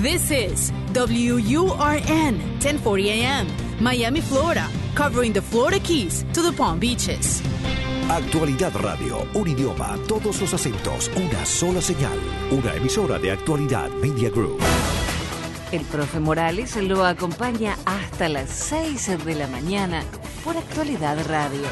This is WURN 1040 AM, Miami, Florida, covering the Florida Keys to the Palm Beaches. Actualidad Radio, un idioma, todos los acentos, una sola señal. Una emisora de Actualidad Media Group. El profe Morales lo acompaña hasta las 6 de la mañana por Actualidad Radio.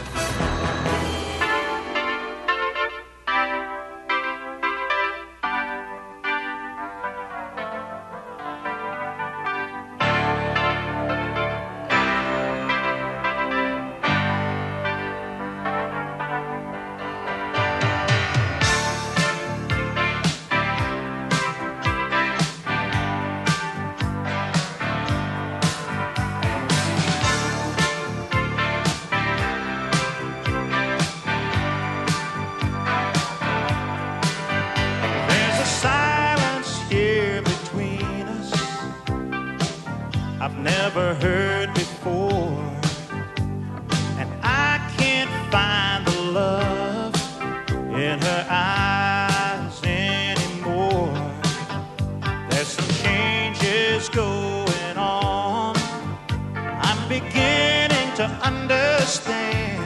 To understand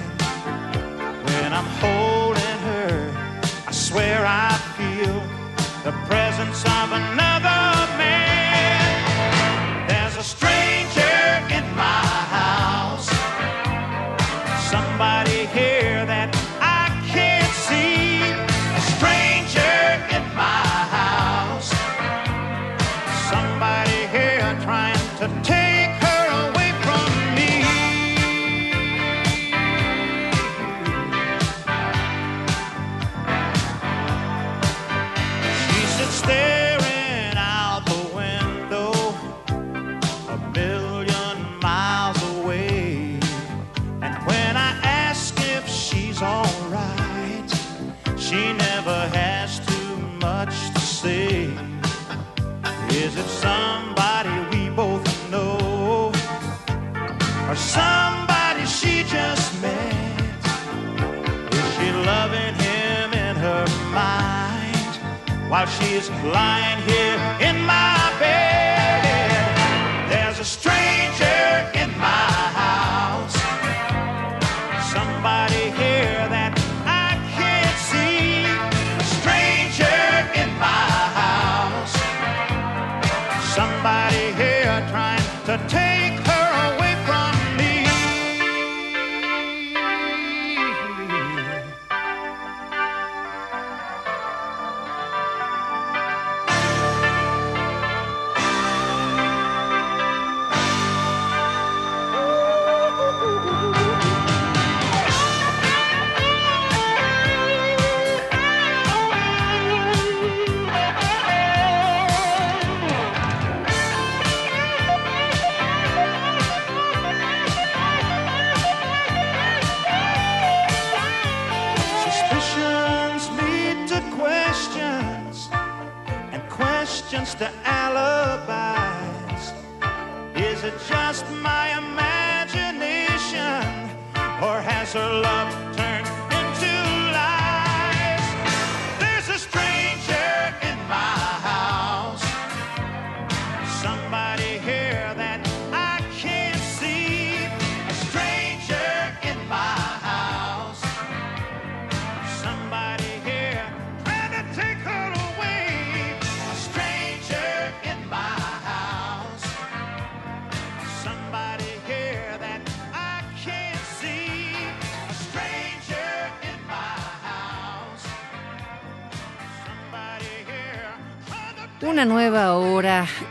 when I'm holding her. I swear I feel the presence of another she's lying here in my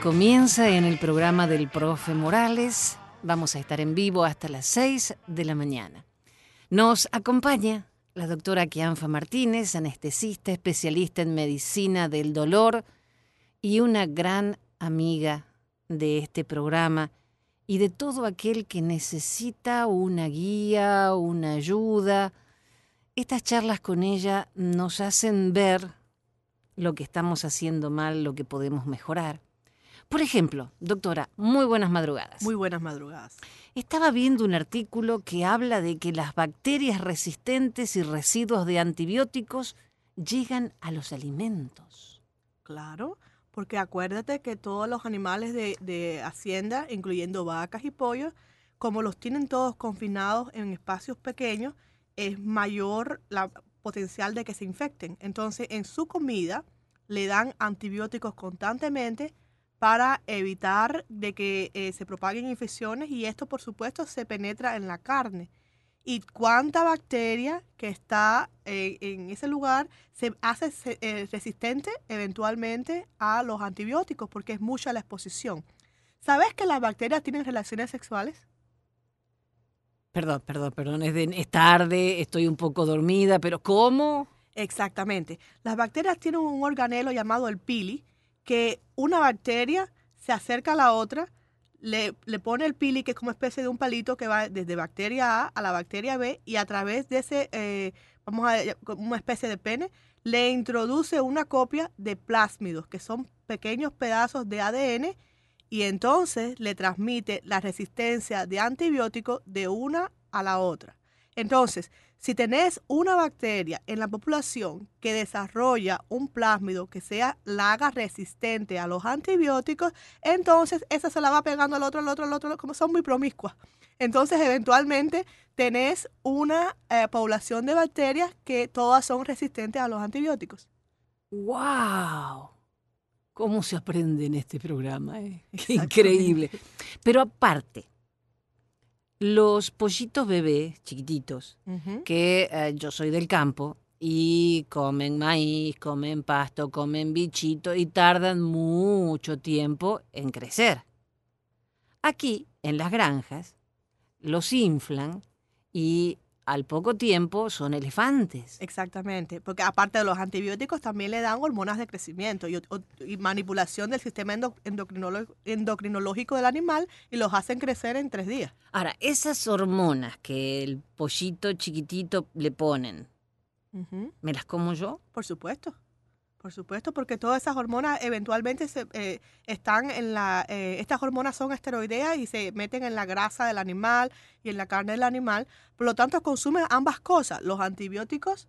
comienza en el programa del profe Morales. Vamos a estar en vivo hasta las 6 de la mañana. Nos acompaña la doctora Kianfa Martínez, anestesista, especialista en medicina del dolor y una gran amiga de este programa y de todo aquel que necesita una guía, una ayuda. Estas charlas con ella nos hacen ver lo que estamos haciendo mal, lo que podemos mejorar. Por ejemplo, doctora, muy buenas madrugadas. Muy buenas madrugadas. Estaba viendo un artículo que habla de que las bacterias resistentes y residuos de antibióticos llegan a los alimentos. Claro, porque acuérdate que todos los animales de, de hacienda, incluyendo vacas y pollos, como los tienen todos confinados en espacios pequeños, es mayor la potencial de que se infecten. Entonces, en su comida le dan antibióticos constantemente para evitar de que eh, se propaguen infecciones y esto, por supuesto, se penetra en la carne. Y cuánta bacteria que está eh, en ese lugar se hace eh, resistente eventualmente a los antibióticos porque es mucha la exposición. ¿Sabes que las bacterias tienen relaciones sexuales? Perdón, perdón, perdón, es, de- es tarde, estoy un poco dormida, pero ¿cómo? Exactamente. Las bacterias tienen un organelo llamado el pili, que una bacteria se acerca a la otra, le, le pone el pili, que es como especie de un palito que va desde bacteria A a la bacteria B, y a través de ese, eh, vamos a una especie de pene, le introduce una copia de plásmidos, que son pequeños pedazos de ADN, y entonces le transmite la resistencia de antibióticos de una a la otra. Entonces, si tenés una bacteria en la población que desarrolla un plásmido que sea, la haga resistente a los antibióticos, entonces esa se la va pegando al otro, al otro, al otro, como son muy promiscuas. Entonces, eventualmente tenés una eh, población de bacterias que todas son resistentes a los antibióticos. ¡Wow! ¿Cómo se aprende en este programa? eh? Qué increíble. Pero aparte, los pollitos bebés chiquititos, que eh, yo soy del campo y comen maíz, comen pasto, comen bichito y tardan mucho tiempo en crecer. Aquí, en las granjas, los inflan y al poco tiempo son elefantes. Exactamente, porque aparte de los antibióticos también le dan hormonas de crecimiento y, manipulación del sistema endocrinológico del animal y los hacen crecer en tres días. Ahora, esas hormonas que el pollito chiquitito le ponen, ¿me las como yo? Por supuesto, por supuesto, porque todas esas hormonas eventualmente se, eh, están en la... eh, estas hormonas son esteroideas y se meten en la grasa del animal y en la carne del animal. Por lo tanto, consumen ambas cosas, los antibióticos,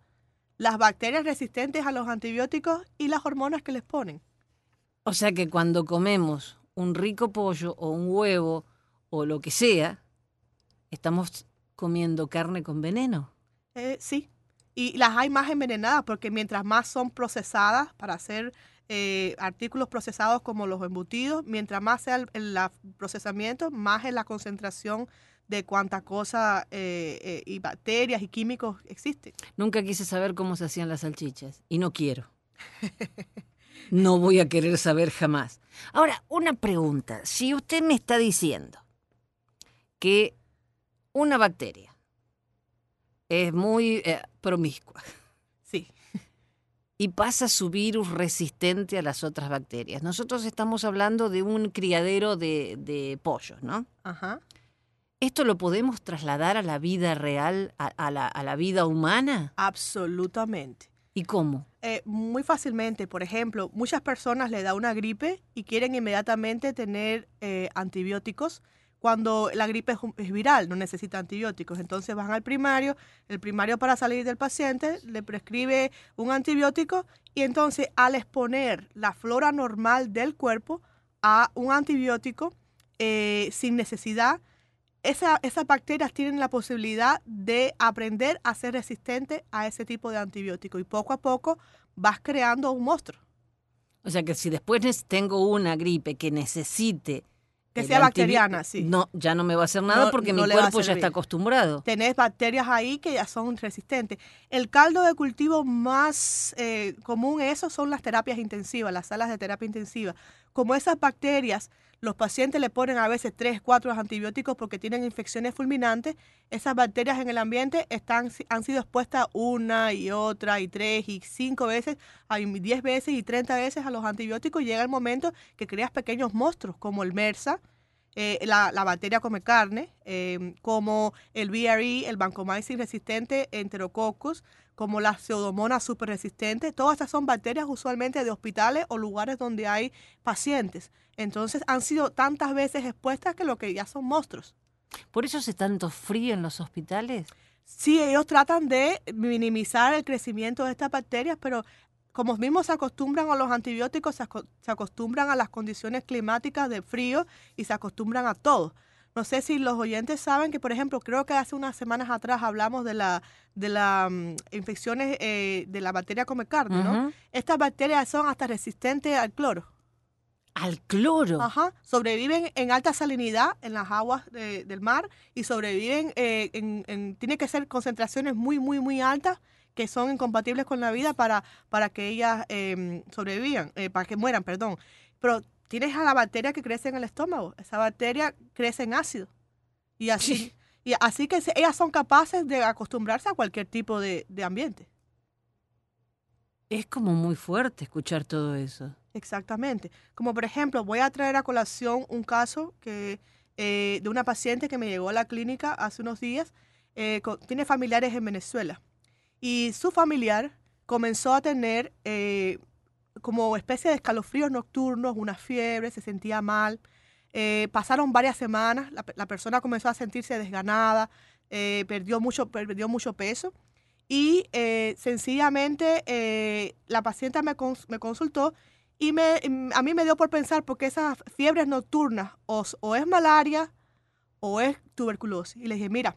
las bacterias resistentes a los antibióticos y las hormonas que les ponen. O sea que cuando comemos un rico pollo o un huevo o lo que sea, estamos comiendo carne con veneno. Eh, sí, y las hay más envenenadas porque mientras más son procesadas para hacer eh, artículos procesados como los embutidos, mientras más sea el, procesamiento, más es la concentración de cuánta cosa eh, eh, y bacterias y químicos existen. Nunca quise saber cómo se hacían las salchichas y no quiero. No voy a querer saber jamás. Ahora, una pregunta. Si usted me está diciendo que una bacteria es muy eh, promiscua Sí, y pasa su virus resistente a las otras bacterias, nosotros estamos hablando de un criadero de, de pollos, ¿no? ajá. ¿Esto lo podemos trasladar a la vida real, a- a la- a la vida humana? Absolutamente. ¿Y cómo? Eh, muy fácilmente, por ejemplo, muchas personas le da una gripe y quieren inmediatamente tener eh, antibióticos cuando la gripe es, viral, no necesita antibióticos. Entonces van al primario, el primario para salir del paciente le prescribe un antibiótico y entonces al exponer la flora normal del cuerpo a un antibiótico eh, sin necesidad, esa- esas bacterias tienen la posibilidad de aprender a ser resistentes a ese tipo de antibiótico y poco a poco vas creando un monstruo. O sea que si después tengo una gripe que necesite Que el sea bacteriana, sí. No, ya no me va a hacer nada No- porque no mi cuerpo ya está acostumbrado. tenés bacterias ahí que ya son resistentes. El caldo de cultivo más eh, común, eso son las terapias intensivas, las salas de terapia intensiva. Como esas bacterias, los pacientes le ponen a veces 3, 4 antibióticos porque tienen infecciones fulminantes, esas bacterias en el ambiente están, han sido expuestas una y otra y tres y cinco veces, hay 10 veces y 30 veces a los antibióticos y llega el momento que creas pequeños monstruos como el MERSA, eh, la, bacteria come carne, eh, como el VRE, el vancomycin resistente, enterococcus, como la pseudomonas super resistente. Todas estas son bacterias usualmente de hospitales o lugares donde hay pacientes. Entonces han sido tantas veces expuestas que lo que ya son monstruos. ¿Por eso hace tanto frío en los hospitales? Sí, ellos tratan de minimizar el crecimiento de estas bacterias, pero como mismos se acostumbran a los antibióticos, se, aco- se acostumbran a las condiciones climáticas de frío y se acostumbran a todo. No sé si los oyentes saben que, por ejemplo, creo que hace unas semanas atrás hablamos de la de las infecciones eh, de la bacteria come carne, ¿no? Estas bacterias son hasta resistentes al cloro. Al cloro. Ajá. Sobreviven en alta salinidad en las aguas de- del mar y sobreviven eh, en, en- tiene que ser concentraciones muy, muy, muy altas que son incompatibles con la vida para, para que ellas eh, sobrevivan, eh, para que mueran, perdón. Pero tienes a la bacteria que crece en el estómago. Esa bacteria crece en ácido. Y así, y así que ellas son capaces de acostumbrarse a cualquier tipo de, de ambiente. Es como muy fuerte escuchar todo eso. Exactamente. Como por ejemplo, voy a traer a colación un caso que, eh, de una paciente que me llegó a la clínica hace unos días. eh, tiene familiares en Venezuela. Y su familiar comenzó a tener eh, como especie de escalofríos nocturnos, una fiebre, se sentía mal. Eh, pasaron varias semanas, la, pe- la persona comenzó a sentirse desganada, perdió, mucho, perdió mucho peso. Y eh, sencillamente eh, la paciente me, cons- me consultó y me, mm, a mí me dio por pensar porque esas fiebres nocturnas o, o es malaria o es tuberculosis. Y le dije, mira,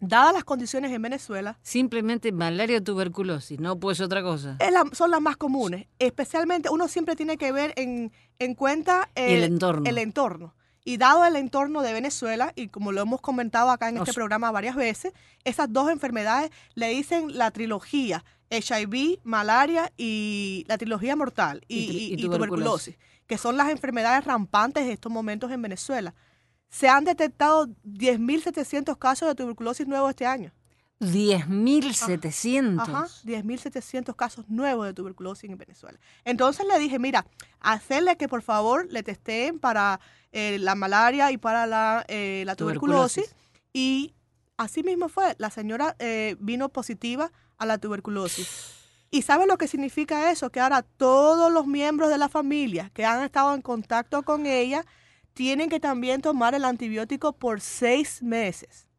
dadas las condiciones en Venezuela, Simplemente malaria o tuberculosis, no pues otra cosa. es la- son las más comunes. Especialmente uno siempre tiene que ver en, en cuenta Y el entorno. el entorno. Y dado el entorno de Venezuela, y como lo hemos comentado acá en este programa varias veces, esas dos enfermedades le dicen la trilogía, HIV, malaria y la trilogía mortal y, Y tri- y- y y tuberculosis. tuberculosis, que son las enfermedades rampantes en estos momentos en Venezuela. Se han detectado 10.700 casos de tuberculosis nuevos este año. 10.700. Ajá, 10.700 casos nuevos de tuberculosis en Venezuela. Entonces le dije, mira, hacerle que por favor le testeen para eh, la malaria y para la, eh, la tuberculosis. Tuberculosis. Y así mismo fue. La señora eh, vino positiva a la tuberculosis. ¿Y sabe lo que significa eso? Que ahora todos los miembros de la familia que han estado en contacto con ella tienen que también tomar el antibiótico por seis meses.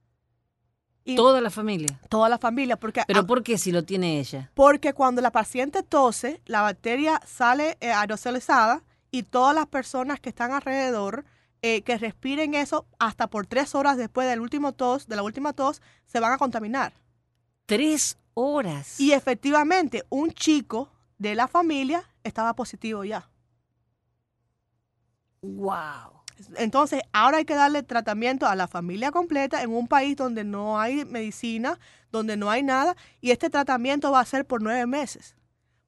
Y Toda la familia. toda la familia, porque ¿Pero por qué si lo tiene ella? porque cuando la paciente tose, la bacteria sale eh, aerosolizada y todas las personas que están alrededor eh, que respiren eso hasta por tres horas después del último tos, de la última tos, se van a contaminar. Tres horas. Y efectivamente, un chico de la familia estaba positivo ya. ¡Wow! Entonces, ahora hay que darle tratamiento a la familia completa en un país donde no hay medicina, donde no hay nada, y este tratamiento va a ser por nueve meses.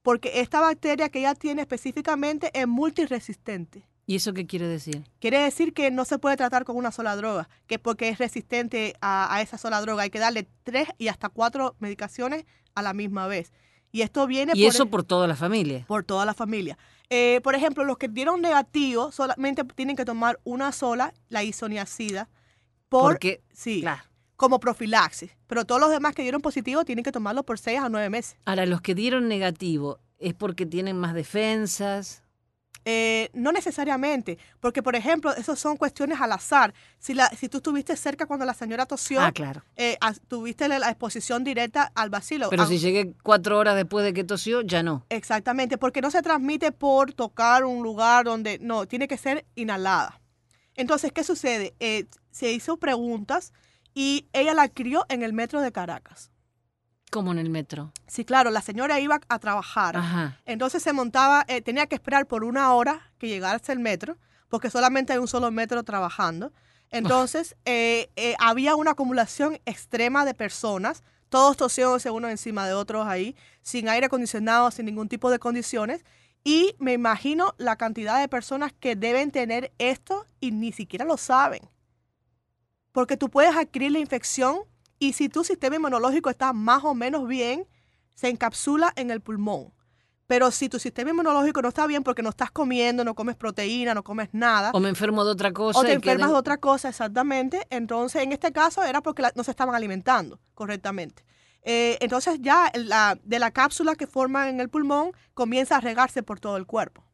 Porque esta bacteria que ella tiene específicamente es multiresistente. ¿Y eso qué quiere decir? Quiere decir que no se puede tratar con una sola droga, que porque es resistente a, a esa sola droga hay que darle tres y hasta cuatro medicaciones a la misma vez. Y esto viene Y eso el- por toda la familia. por toda la familia. Eh, por ejemplo, los que dieron negativo solamente tienen que tomar una sola, la isoniazida, por, Porque, sí, claro. como profilaxis. Pero todos los demás que dieron positivo tienen que tomarlo por seis a nueve meses. Ahora, los que dieron negativo, ¿es porque tienen más defensas? Eh, no necesariamente, porque por ejemplo, eso son cuestiones al azar. Si, la, si tú estuviste cerca cuando la señora tosió, Ah, claro. eh, tuviste la, la exposición directa al bacilo. Pero si llegué cuatro horas después de que tosió, ya no. Exactamente, porque no se transmite por tocar un lugar donde, no, tiene que ser inhalada. Entonces, ¿qué sucede? Eh, se hizo preguntas y ella la crió en el metro de Caracas. Como en el metro. Sí, claro, la señora iba a trabajar. Ajá. Entonces se montaba, eh, tenía que esperar por una hora que llegase el metro, porque solamente hay un solo metro trabajando. Entonces, eh, eh, había una acumulación extrema de personas, todos tosiéndose uno encima de otros ahí, sin aire acondicionado, sin ningún tipo de condiciones. Y me imagino la cantidad de personas que deben tener esto y ni siquiera lo saben. Porque tú puedes adquirir la infección y si tu sistema inmunológico está más o menos bien, se encapsula en el pulmón. Pero si tu sistema inmunológico no está bien porque no estás comiendo, no comes proteína, no comes nada, O me enfermo de otra cosa. o te enfermas de otra cosa, exactamente. Entonces, en este caso era porque la- no se estaban alimentando correctamente. Eh, entonces ya la, de la cápsula que forma en el pulmón comienza a regarse por todo el cuerpo.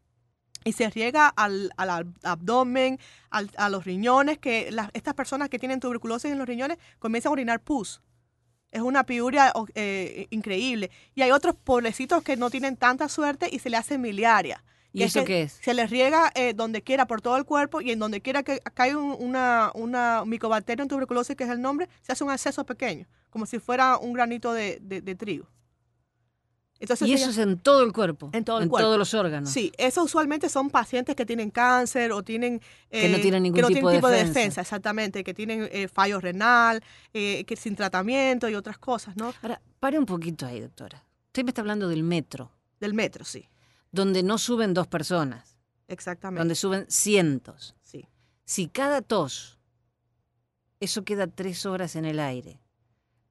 Y se riega al, al ab- abdomen, al- a los riñones, que las- estas personas que tienen tuberculosis en los riñones comienzan a orinar pus. Es una piuria eh, increíble. Y hay otros pobrecitos que no tienen tanta suerte y se le hace miliaria. ¿Y eso que qué es? Se les riega eh, donde quiera, por todo el cuerpo, y en donde quiera que caiga un- una, una micobacteria en tuberculosis, que es el nombre, se hace un acceso pequeño, como si fuera un granito de, de- de trigo. Entonces, Y ella- eso es en todo el cuerpo. En todo el cuerpo. todos los órganos. Sí, eso usualmente son pacientes que tienen cáncer o tienen... Que no eh, tienen ningún que no tipo tienen de de defensa. defensa, exactamente, que tienen eh, fallo renal, eh, que sin tratamiento y otras cosas, ¿no? Ahora, pare un poquito ahí, doctora. Usted me está hablando del metro, Del metro, sí, donde no suben dos personas, exactamente. donde suben cientos. Sí. Si cada tos, eso queda tres horas en el aire,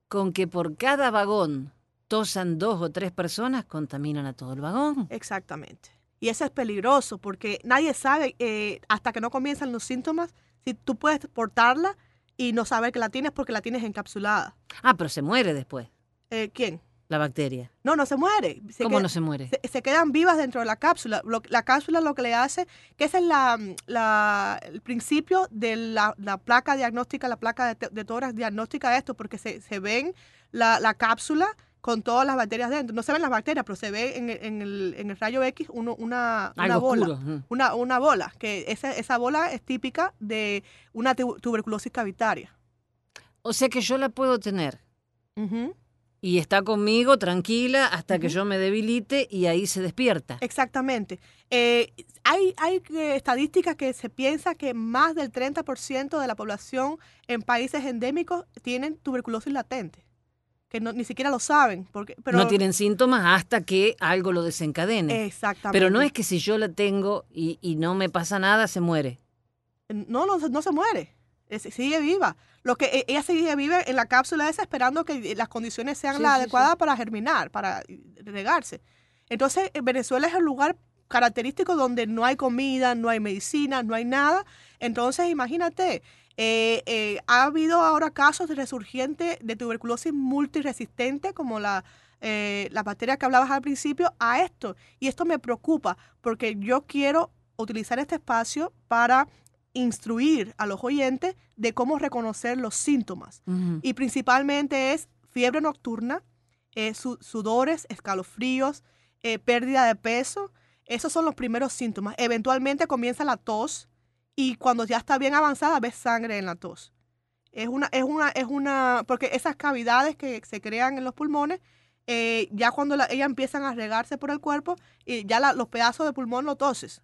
con que por cada vagón tosan dos o tres personas, contaminan a todo el vagón. Exactamente. Y eso es peligroso porque nadie sabe eh, hasta que no comienzan los síntomas si tú puedes portarla y no saber que la tienes porque la tienes encapsulada. Ah, pero se muere después, Eh, ¿Quién? la bacteria. No, no se muere. Se ¿Cómo queda- no se muere? se, se quedan vivas dentro de la cápsula. Lo- la cápsula lo que le hace, que ese es la, la- el principio de la, la placa diagnóstica, la placa de, de tórax diagnóstica de esto, porque se, se ven la, la cápsula con todas las bacterias dentro. No se ven las bacterias, pero se ve en, el- en el, en el rayo X uno- una, bola. oscuro. Una, una bola, que esa, esa bola es típica de una tu- tuberculosis cavitaria. O sea que yo la puedo tener y está conmigo tranquila hasta que yo me debilite y ahí se despierta. Exactamente. Eh, hay hay eh, estadísticas que se piensa que más del 30% de la población en países endémicos tienen tuberculosis latente, que no, ni siquiera lo saben. Porque, pero, no tienen síntomas hasta que algo lo desencadene. Exactamente. Pero no es que si yo la tengo y, y no me pasa nada, se muere. No, no, no se muere. Es- sigue viva. Lo que e- ella sigue viva en la cápsula esa esperando que las condiciones sean Sí, las sí, adecuadas para germinar, para regarse. Entonces, en Venezuela es el lugar característico donde no hay comida, no hay medicina, no hay nada. Entonces, imagínate, eh, eh, ha habido ahora casos de resurgente de tuberculosis multiresistente, como la, eh, la bacteria que hablabas al principio, a esto. Y esto me preocupa porque yo quiero utilizar este espacio para instruir a los oyentes de cómo reconocer los síntomas. Y principalmente es fiebre nocturna, eh, su- sudores, escalofríos, eh, pérdida de peso. Esos son los primeros síntomas. Eventualmente comienza la tos y cuando ya está bien avanzada ves sangre en la tos. Es una, es una, es una, porque esas cavidades que se crean en los pulmones, eh, ya cuando la- ellas empiezan a regarse por el cuerpo, y ya la- los pedazos de pulmón lo toses,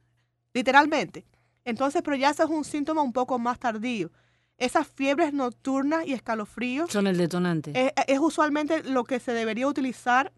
literalmente. Entonces, pero ya ese es un síntoma un poco más tardío. Esas fiebres nocturnas y escalofríos Son el detonante. es, es usualmente lo que se debería utilizar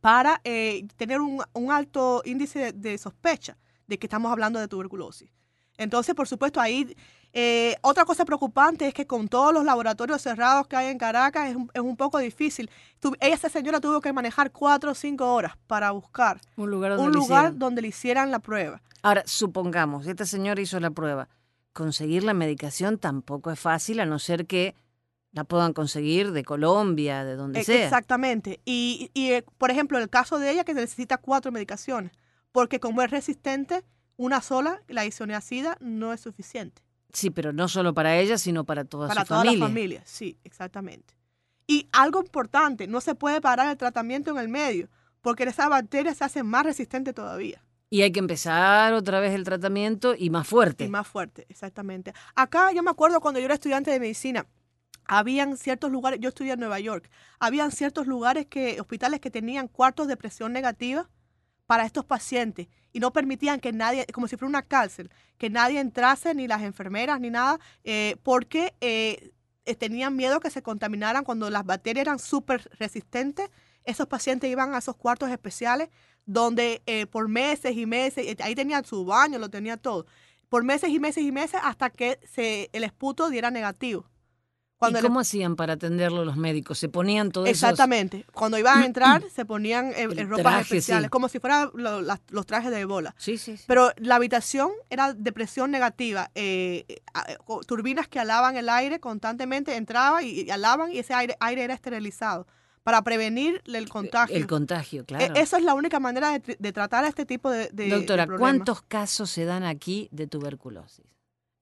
para eh, tener un, un alto índice de, de sospecha de que estamos hablando de tuberculosis. Entonces, por supuesto, ahí eh, otra cosa preocupante es que con todos los laboratorios cerrados que hay en Caracas es un, es un poco difícil. Tu- esa señora tuvo que manejar cuatro o cinco horas para buscar un lugar donde un lo lugar hicieran. donde le hicieran la prueba. Ahora, supongamos, esta señora hizo la prueba. Conseguir la medicación tampoco es fácil, a no ser que la puedan conseguir de Colombia, de donde E- sea. Exactamente. Y, y, eh, por ejemplo, el caso de ella que necesita cuatro medicaciones, porque como es resistente, una sola, la isoniazida, no es suficiente. Sí, pero no solo para ella, sino para toda para su toda familia. la familia, sí, exactamente. Y algo importante, no se puede parar el tratamiento en el medio, porque esa bacteria se hace más resistente todavía Y hay que empezar otra vez el tratamiento y más fuerte. y más fuerte, exactamente. Acá yo me acuerdo cuando yo era estudiante de medicina, habían ciertos lugares, yo estudié en Nueva York, habían ciertos lugares que, hospitales que tenían cuartos de presión negativa para estos pacientes y no permitían que nadie, como si fuera una cárcel, que nadie entrase, ni las enfermeras, ni nada, eh, porque eh, eh, tenían miedo que se contaminaran cuando las bacterias eran súper resistentes. Esos pacientes iban a esos cuartos especiales donde eh, por meses y meses, eh, ahí tenían su baño, lo tenía todo, por meses y meses y meses hasta que se, el esputo diera negativo. Cuando ¿Y el cómo hacían para atenderlo los médicos? ¿Se ponían todos esos- Exactamente. Cuando iban a entrar, se ponían eh, ropas traje, especiales, sí. como si fueran lo- los trajes de ebola. Sí, sí, sí. Pero la habitación era de presión negativa. eh, eh, a- turbinas que alaban el aire constantemente, entraban y, y alaban y ese aire, aire era esterilizado para prevenir el contagio. El contagio, Eh, claro. Esa es la única manera de, de tratar este tipo de, Doctora. ¿cuántos casos se dan aquí de tuberculosis?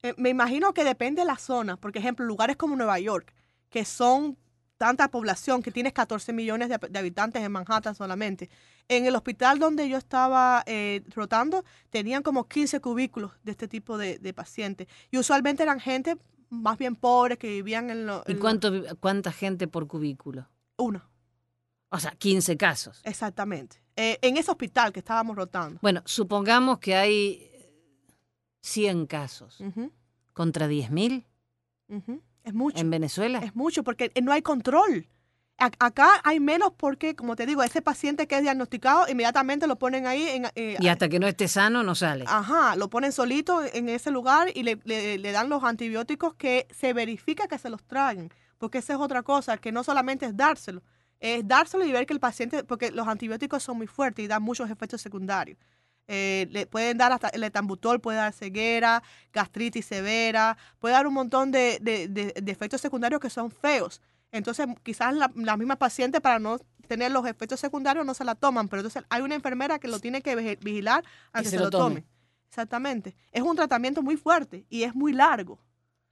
Eh, me imagino que depende de la zona. Por ejemplo, lugares como Nueva York, que son tanta población, que tienes 14 millones de, de habitantes en Manhattan solamente. En el hospital donde yo estaba eh, rotando, tenían como 15 cubículos de este tipo de, de pacientes. Y usualmente eran gente más bien pobre que vivían en lo... ¿Y cuánto, cuánta gente por cubículo? Uno, O sea, 15 casos. exactamente. Eh, en ese hospital que estábamos rotando. Bueno, supongamos que hay 100 casos contra 10.000 ujú. Es mucho. en Venezuela. Es mucho porque no hay control. Acá hay menos porque, como te digo, ese paciente que es diagnosticado, inmediatamente lo ponen ahí. En, eh, Y hasta que no esté sano, no sale. Ajá, lo ponen solito en ese lugar y le, le- le dan los antibióticos que se verifica que se los traen. Porque esa es otra cosa, que no solamente es dárselo, es dárselo y ver que el paciente, porque los antibióticos son muy fuertes y dan muchos efectos secundarios. Eh, le pueden dar hasta el etambutol, puede dar ceguera, gastritis severa, puede dar un montón de, de- de- de efectos secundarios que son feos. Entonces, quizás la, la misma paciente para no tener los efectos secundarios no se la toman, pero entonces hay una enfermera que lo tiene que vigi- vigilar a Que se lo lo tome. tome. Exactamente. Es un tratamiento muy fuerte y es muy largo.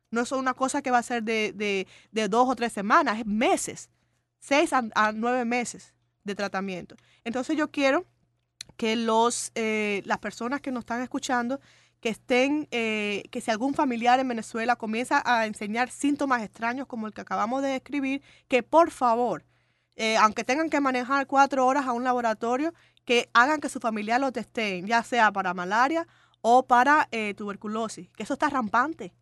No es una cosa que va a ser de, de- de dos o tres semanas, es meses, seis a, a nueve meses de tratamiento. Entonces yo quiero que los, eh, las personas que nos están escuchando, que estén, eh, que si algún familiar en Venezuela comienza a enseñar síntomas extraños como el que acabamos de describir, que por favor, eh, aunque tengan que manejar cuatro horas a un laboratorio, que hagan que su familiar lo testeen, ya sea para malaria o para eh, tuberculosis, que eso está rampante,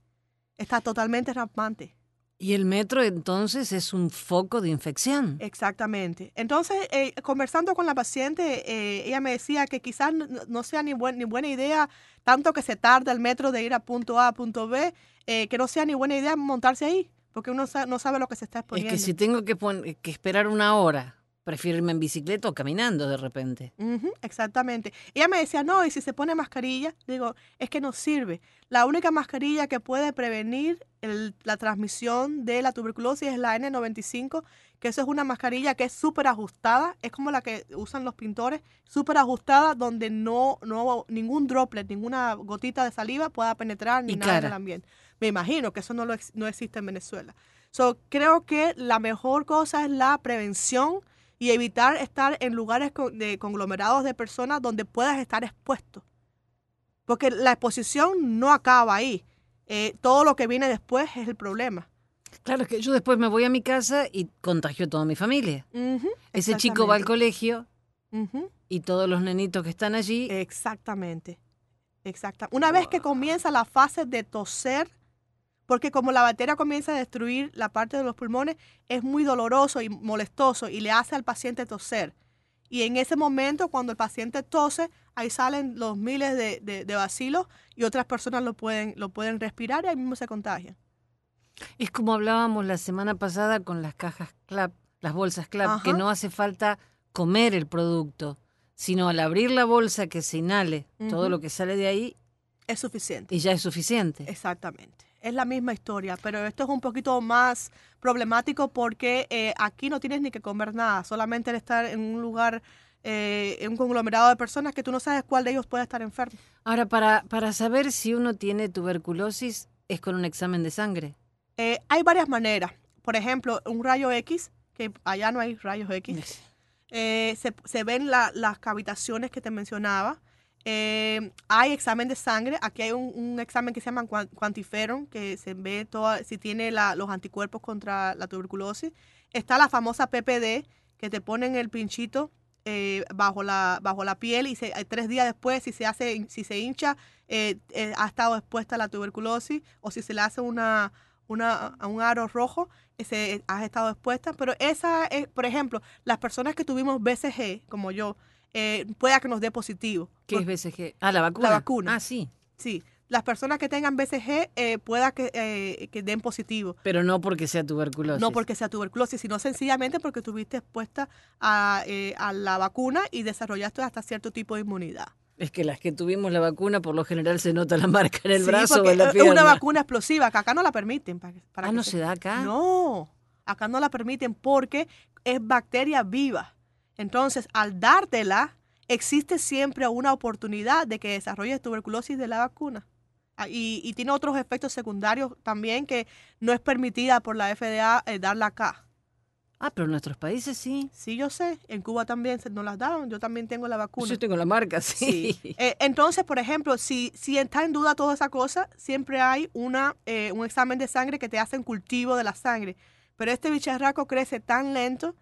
está totalmente rampante. Y el metro entonces es un foco de infección. Exactamente. Entonces, eh, conversando con la paciente, eh, ella me decía que quizás no, no sea ni, buen- ni buena idea, tanto que se tarda el metro de ir a punto A a punto B, eh, que no sea ni buena idea montarse ahí, porque uno sa- no sabe lo que se está Es exponiendo. que si tengo que, que esperar una hora, prefiero irme en bicicleta o caminando de repente. Exactamente. Ella me decía, no, y si se pone mascarilla, digo, es que no sirve. La única mascarilla que puede prevenir el- la transmisión de la tuberculosis es la N95, que eso es una mascarilla que es súper ajustada, es como la que usan los pintores, súper ajustada, donde no, no, ningún droplet, ninguna gotita de saliva pueda penetrar ni Y nada en el ambiente. Me imagino que eso no, lo no existe en Venezuela. So, creo que la mejor cosa es la prevención y evitar estar en lugares con- de conglomerados de personas donde puedas estar expuesto. Porque la exposición no acaba ahí. Eh, todo lo que viene después es el problema. Claro que yo después me voy a mi casa y contagio a toda mi familia. Ese chico va al colegio y todos los nenitos que están allí, Exactamente. Exacta. Una vez que comienza la fase de toser, porque como la bacteria comienza a destruir la parte de los pulmones, es muy doloroso y molestoso y le hace al paciente toser. Y en ese momento, cuando el paciente tose, ahí salen los miles de, de, de bacilos y otras personas lo pueden, lo pueden respirar y ahí mismo se contagian. es como hablábamos la semana pasada con las cajas CLAP, las bolsas CLAP, que no hace falta comer el producto, sino al abrir la bolsa que se inhale todo lo que sale de ahí Es suficiente. y ya es suficiente. Exactamente. Es la misma historia, pero esto es un poquito más problemático porque eh, aquí no tienes ni que comer nada, solamente el estar en un lugar, eh, en un conglomerado de personas que tú no sabes cuál de ellos puede estar enfermo. Ahora, para, para saber si uno tiene tuberculosis, es con un examen de sangre. Eh, hay varias maneras. Por ejemplo, un rayo X, que allá no hay rayos X, eh, se, se ven la- las cavitaciones que te mencionaba. Eh, hay examen de sangre. Aquí hay un, examen que se llama cuan- quantiferon, que se ve toda, si tiene la- los anticuerpos contra la tuberculosis. Está la famosa PPD, que te ponen el pinchito eh, bajo, la, bajo la piel y se, eh, tres días después, si se, hace, si se hincha, eh, eh, ha estado expuesta a la tuberculosis o si se le hace una, un aro rojo, ese, has estado expuesta. Pero esa es, por ejemplo, las personas que tuvimos BCG, como yo, eh, pueda que nos dé positivo. ¿Qué es BCG? Ah, la vacuna. La vacuna. Ah, sí. Sí, las personas que tengan BCG eh, pueda que, eh, que den positivo. Pero no porque sea tuberculosis. No porque sea tuberculosis, sino sencillamente porque estuviste expuesta a, eh, a la vacuna y desarrollaste hasta cierto tipo de inmunidad. Es que las que tuvimos la vacuna, por lo general se nota la marca en el Sí, brazo o en la es pierna. una vacuna explosiva que acá no la permiten. Para, que- para Ah, que ¿no se da acá? No, acá no la permiten porque es bacteria viva. Entonces, al dártela, existe siempre una oportunidad de que desarrolles tuberculosis de la vacuna. Ah, Y, y tiene otros efectos secundarios también que no es permitida por la FDA eh, darla acá. Ah, pero en nuestros países sí. Sí, yo sé, en Cuba también se nos las daban, yo también tengo la vacuna. Yo tengo la marca, sí. Sí. Eh, entonces, por ejemplo, si, si está en duda toda esa cosa, siempre hay una, eh, un examen de sangre que te hace un cultivo de la sangre. Pero este bicharraco crece tan lento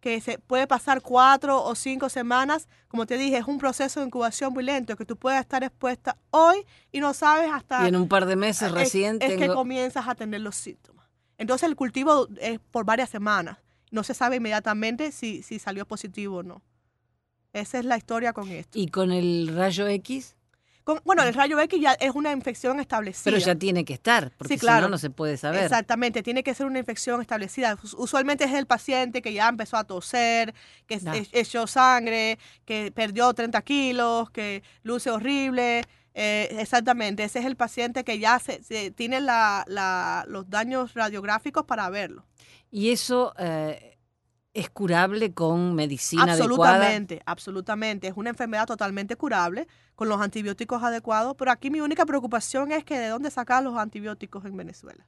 que se puede pasar cuatro o cinco semanas. Como te dije, es un proceso de incubación muy lento, que tú puedes estar expuesta hoy y no sabes hasta... Y en un par de meses es- recién es, que tengo... comienzas a tener los síntomas. Entonces el cultivo es por varias semanas. No se sabe inmediatamente si, si salió positivo o no. Esa es la historia con esto. Y con el rayo X, Con- bueno, el rayo X ya es una infección establecida. pero ya tiene que estar, porque Sí, si no, no se puede saber. Exactamente, tiene que ser una infección establecida. Us- Usualmente es el paciente que ya empezó a toser, que echó sangre, que perdió 30 kilos, que luce horrible. Eh, exactamente, ese es el paciente que ya se, se- tiene la- la- los daños radiográficos para verlo. Y eso eh, es curable con medicina adecuada. Absolutamente, absolutamente. Es una enfermedad totalmente curable con los antibióticos adecuados, pero aquí mi única preocupación es que de dónde sacar los antibióticos en Venezuela.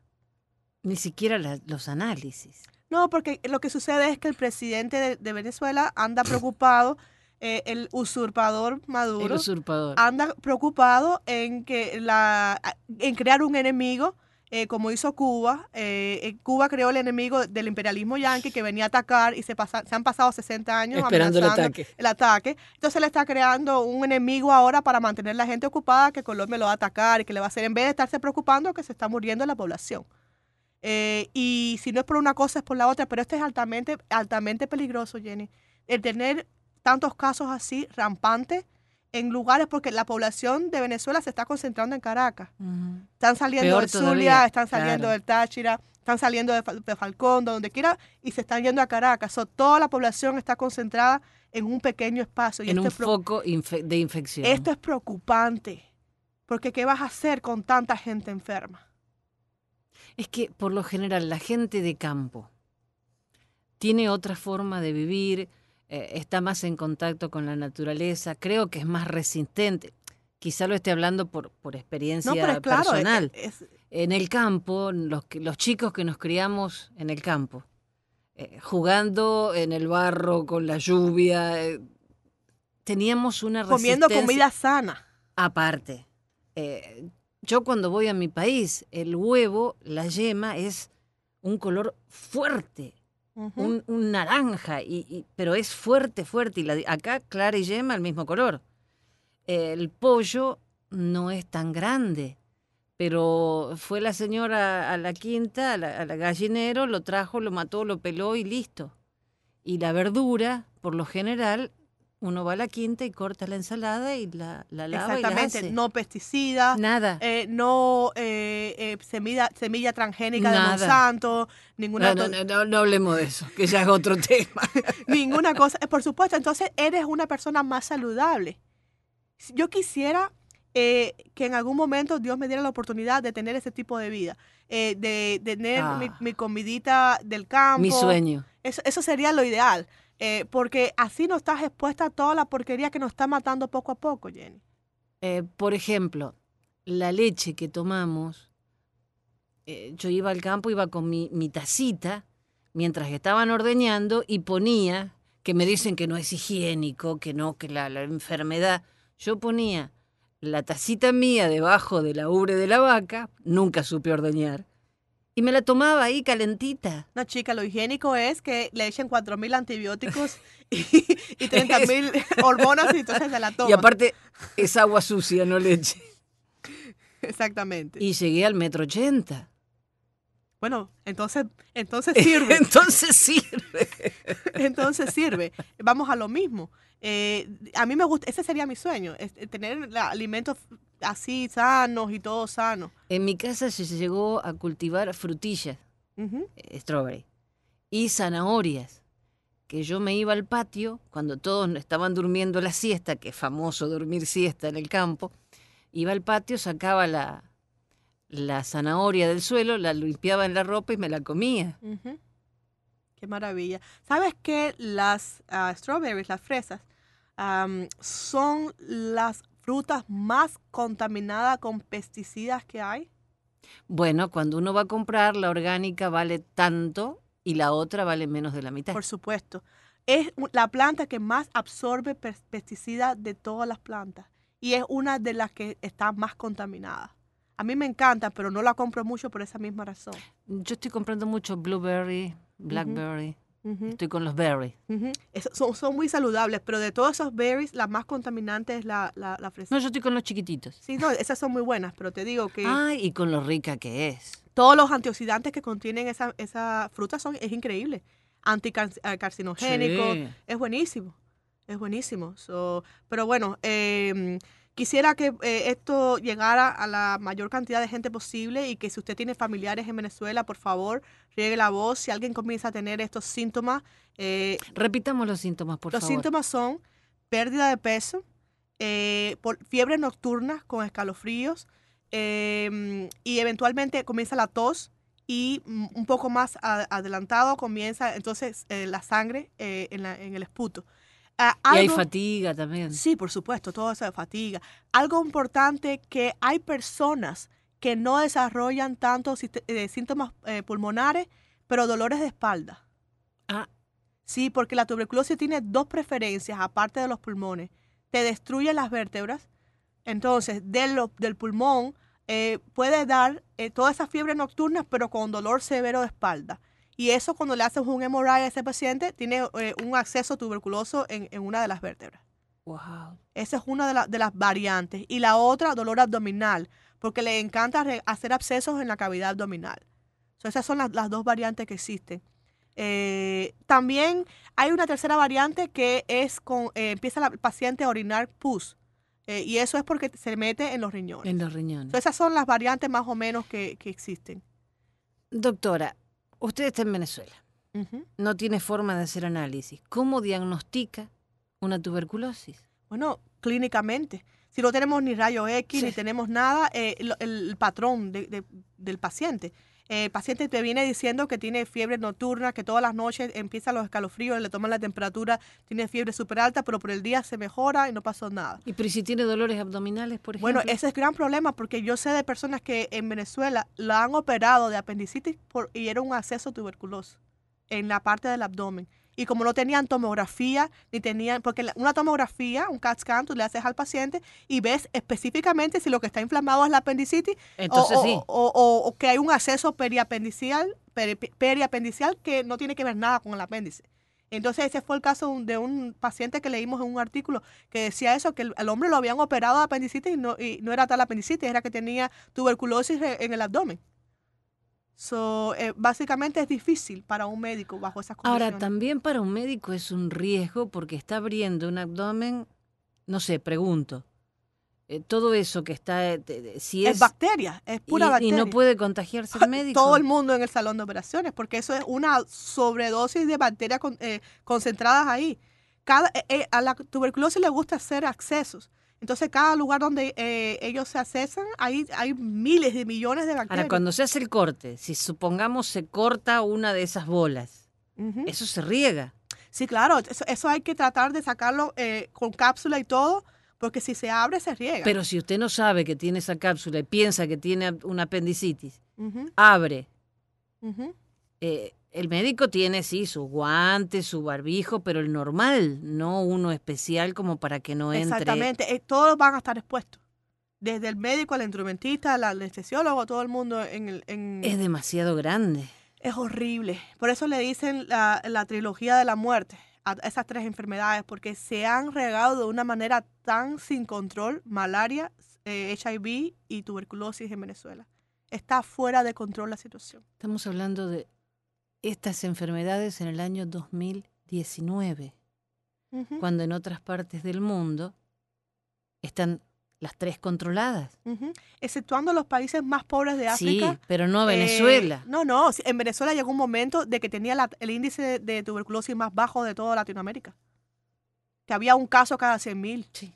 Ni siquiera la- los análisis. No, porque lo que sucede es que el presidente de, de Venezuela anda preocupado, eh, el usurpador Maduro El usurpador. anda preocupado en que la, en crear un enemigo, eh, como hizo Cuba. Eh, eh, Cuba creó el enemigo del imperialismo yanqui que venía a atacar y se, pasa- se han pasado 60 años Esperando el ataque. el ataque. Entonces le está creando un enemigo ahora para mantener la gente ocupada, que Colombia lo va a atacar y que le va a hacer, en vez de estarse preocupando, que se está muriendo la población. Eh, y si no es por una cosa, es por la otra, pero esto es altamente, altamente peligroso, Jenny. El tener tantos casos así rampantes en lugares, porque la población de Venezuela se está concentrando en Caracas. Están saliendo Peor del Zulia, están saliendo claro. del Táchira, están saliendo de, de Falcón, de donde quiera, y se están yendo a Caracas. So, toda la población está concentrada en un pequeño espacio. Y En un foco infe- de infección. esto es preocupante, porque ¿qué vas a hacer con tanta gente enferma? Es que por lo general la gente de campo tiene otra forma de vivir, eh, está más en contacto con la naturaleza, creo que es más resistente. Quizá lo esté hablando por, por experiencia No, pero es claro, es- personal. es- En el campo, los, los chicos que nos criamos en el campo, eh, jugando en el barro, con la lluvia, eh, teníamos una comiendo resistencia- comida sana. Aparte, yo cuando voy a mi país, el huevo, la yema, es un color fuerte, Un, naranja, y, pero es fuerte, fuerte. Y acá clara y yema el mismo color. El pollo no es tan grande, pero fue la señora a la quinta, a la, a la gallinero, lo trajo, lo mató, lo peló y listo. Y la verdura, por lo general, uno va a la quinta y corta la ensalada y la, la lava y la Exactamente, hace. no pesticidas, Nada. eh, no eh, eh, semilla, semilla transgénica Nada. de Monsanto, ninguna, No, no, no, no, no hablemos de eso, que ya es otro tema. ninguna cosa. Eh, Por supuesto, entonces eres una persona más saludable. Yo quisiera eh, que en algún momento Dios me diera la oportunidad de tener ese tipo de vida, eh, de, de tener mi, Ah. mi comidita del campo. Mi sueño. Eso, eso sería lo ideal, eh, porque así no estás expuesta a toda la porquería que nos está matando poco a poco, Jenny. Eh, por ejemplo, la leche que tomamos, eh, yo iba al campo, iba con mi, mi tacita, mientras estaban ordeñando, y ponía, que me dicen que no es higiénico, que no, que la, la enfermedad, yo ponía la tacita mía debajo de la ubre de la vaca, nunca supe ordeñar, Y me la tomaba ahí calentita. No, chica, lo higiénico es que le echen 4.000 antibióticos y, y 30.000 hormonas y entonces se la toman. Y aparte, es agua sucia, no leche. Exactamente. Y llegué al metro ochenta. Bueno, entonces, entonces sirve. Entonces sirve. entonces sirve. Vamos a lo mismo. Eh, a mí me gusta, ese sería mi sueño, es- es tener alimentos así sanos y todo sano. En mi casa se llegó a cultivar frutillas, eh, strawberry, y zanahorias. Que yo me iba al patio cuando todos estaban durmiendo la siesta, que es famoso dormir siesta en el campo. Iba al patio, sacaba la, la zanahoria del suelo, la limpiaba en la ropa y me la comía. Qué maravilla. ¿Sabes que las ah, strawberries, las fresas, son las frutas más contaminadas con pesticidas que hay? Bueno, cuando uno va a comprar, la orgánica vale tanto y la otra vale menos de la mitad. Por supuesto. Es la planta que más absorbe pes- pesticidas de todas las plantas y es una de las que está más contaminada. A mí me encanta, pero no la compro mucho por esa misma razón. Yo estoy comprando mucho blueberry, blackberry. Estoy con los. Eso- son, son muy saludables, pero de todos esos berries, la más contaminante es la, la, la fresa. No, yo estoy con los chiquititos. Sí, no, esas son muy buenas, pero te digo que Ay, y con lo rica que es. todos los antioxidantes que contienen esa, esa fruta son, es increíble. Anticarcinogénico, Sí. es buenísimo, es buenísimo. So, pero bueno, em, quisiera que eh, esto llegara a la mayor cantidad de gente posible y que si usted tiene familiares en Venezuela, por favor, riegue la voz. Si alguien comienza a tener estos síntomas, eh, Repitamos los síntomas, por los favor. síntomas son pérdida de peso, eh, por fiebre nocturna con escalofríos eh, y eventualmente comienza la tos y un poco más a- adelantado comienza entonces eh, la sangre eh, en, la- en el esputo. Ah, Y hay fatiga también. Sí, por supuesto, todo eso de fatiga. Algo importante que hay personas que no desarrollan tantos sist- eh, síntomas eh, pulmonares, pero dolores de espalda. Ah, Sí, porque la tuberculosis tiene dos preferencias, aparte de los pulmones. Te destruye las vértebras. Entonces, de lo- del pulmón eh, puede dar eh, toda esa fiebre nocturna, pero con dolor severo de espalda. Y eso cuando le haces un MRI a ese paciente, tiene eh, un acceso tuberculoso en, en una de las vértebras. wow. Esa es una de, la- de las variantes. Y la otra, dolor abdominal, porque le encanta hacer abscesos en la cavidad abdominal. So, esas son las, las dos variantes que existen. Eh, también hay una tercera variante que es con, eh, empieza la- el paciente a orinar pus. eh, y eso es porque se mete en los riñones. En los riñones. So, esas son las variantes más o menos que, que existen. Doctora, usted está en Venezuela. No tiene forma de hacer análisis. ¿Cómo diagnostica una tuberculosis? Bueno, clínicamente. Si no tenemos ni rayo X, ni tenemos nada, eh, el, patrón de- de- del paciente. Eh, el paciente te viene diciendo que tiene fiebre nocturna, que todas las noches empiezan los escalofríos, le toman la temperatura, tiene fiebre súper alta, pero por el día se mejora y no pasó nada. ¿Y pero si tiene dolores abdominales, por ejemplo? Bueno, ese es gran problema porque yo sé de personas que en Venezuela la han operado de apendicitis por, y era un acceso tuberculoso en la parte del abdomen. Y como no tenían tomografía, ni tenían, porque una tomografía, un CAT scan, tú le haces al paciente y ves específicamente si lo que está inflamado es la apendicitis o- Entonces o, sí. o- o- o que hay un acceso periapendicial, peri- periapendicial que no tiene que ver nada con el apéndice. Entonces ese fue el caso de un- de un paciente que leímos en un artículo que decía eso, que el, al hombre lo habían operado de apendicitis y no, y no era tal apendicitis, era que tenía tuberculosis en el abdomen. So, eh, básicamente es difícil para un médico bajo esas condiciones. Ahora, también para un médico es un riesgo porque está abriendo un abdomen, no sé, pregunto. eh, todo eso que está, eh, si es, es... bacteria, es pura y, y bacteria. no puede contagiarse el médico. Todo el mundo en el salón de operaciones, porque eso es una sobredosis de bacterias con- eh, concentradas ahí. Cada, a la tuberculosis le gusta hacer accesos. Entonces, cada lugar donde eh, ellos se accesan, hay, hay miles de millones de bacterias. Ahora, cuando se hace el corte, si supongamos se corta una de esas bolas, eso se riega. Sí, claro, eso, eso hay que tratar de sacarlo eh, con cápsula y todo, porque si se abre, se riega. Pero si usted no sabe que tiene esa cápsula y piensa que tiene una apendicitis, abre. eh, el médico tiene, sí, sus guantes, su barbijo, pero el normal, no uno especial como para que no entre. Exactamente, eh, todos van a estar expuestos. Desde el médico al instrumentista, al anestesiólogo, todo el mundo en el... En, Es demasiado grande. es horrible. Por eso le dicen la, la trilogía de la muerte a esas tres enfermedades, porque se han regado de una manera tan sin control malaria, eh, HIV y tuberculosis en Venezuela. Está fuera de control la situación. Estamos hablando de estas enfermedades en el año 2019, Ujú, cuando en otras partes del mundo están las tres controladas. Exceptuando los países más pobres de Sí, África. pero no eh, Venezuela. no, no. sí, En Venezuela llegó un momento de que tenía la- el índice de, de tuberculosis más bajo de toda Latinoamérica. Que había un caso cada 100.000. Sí.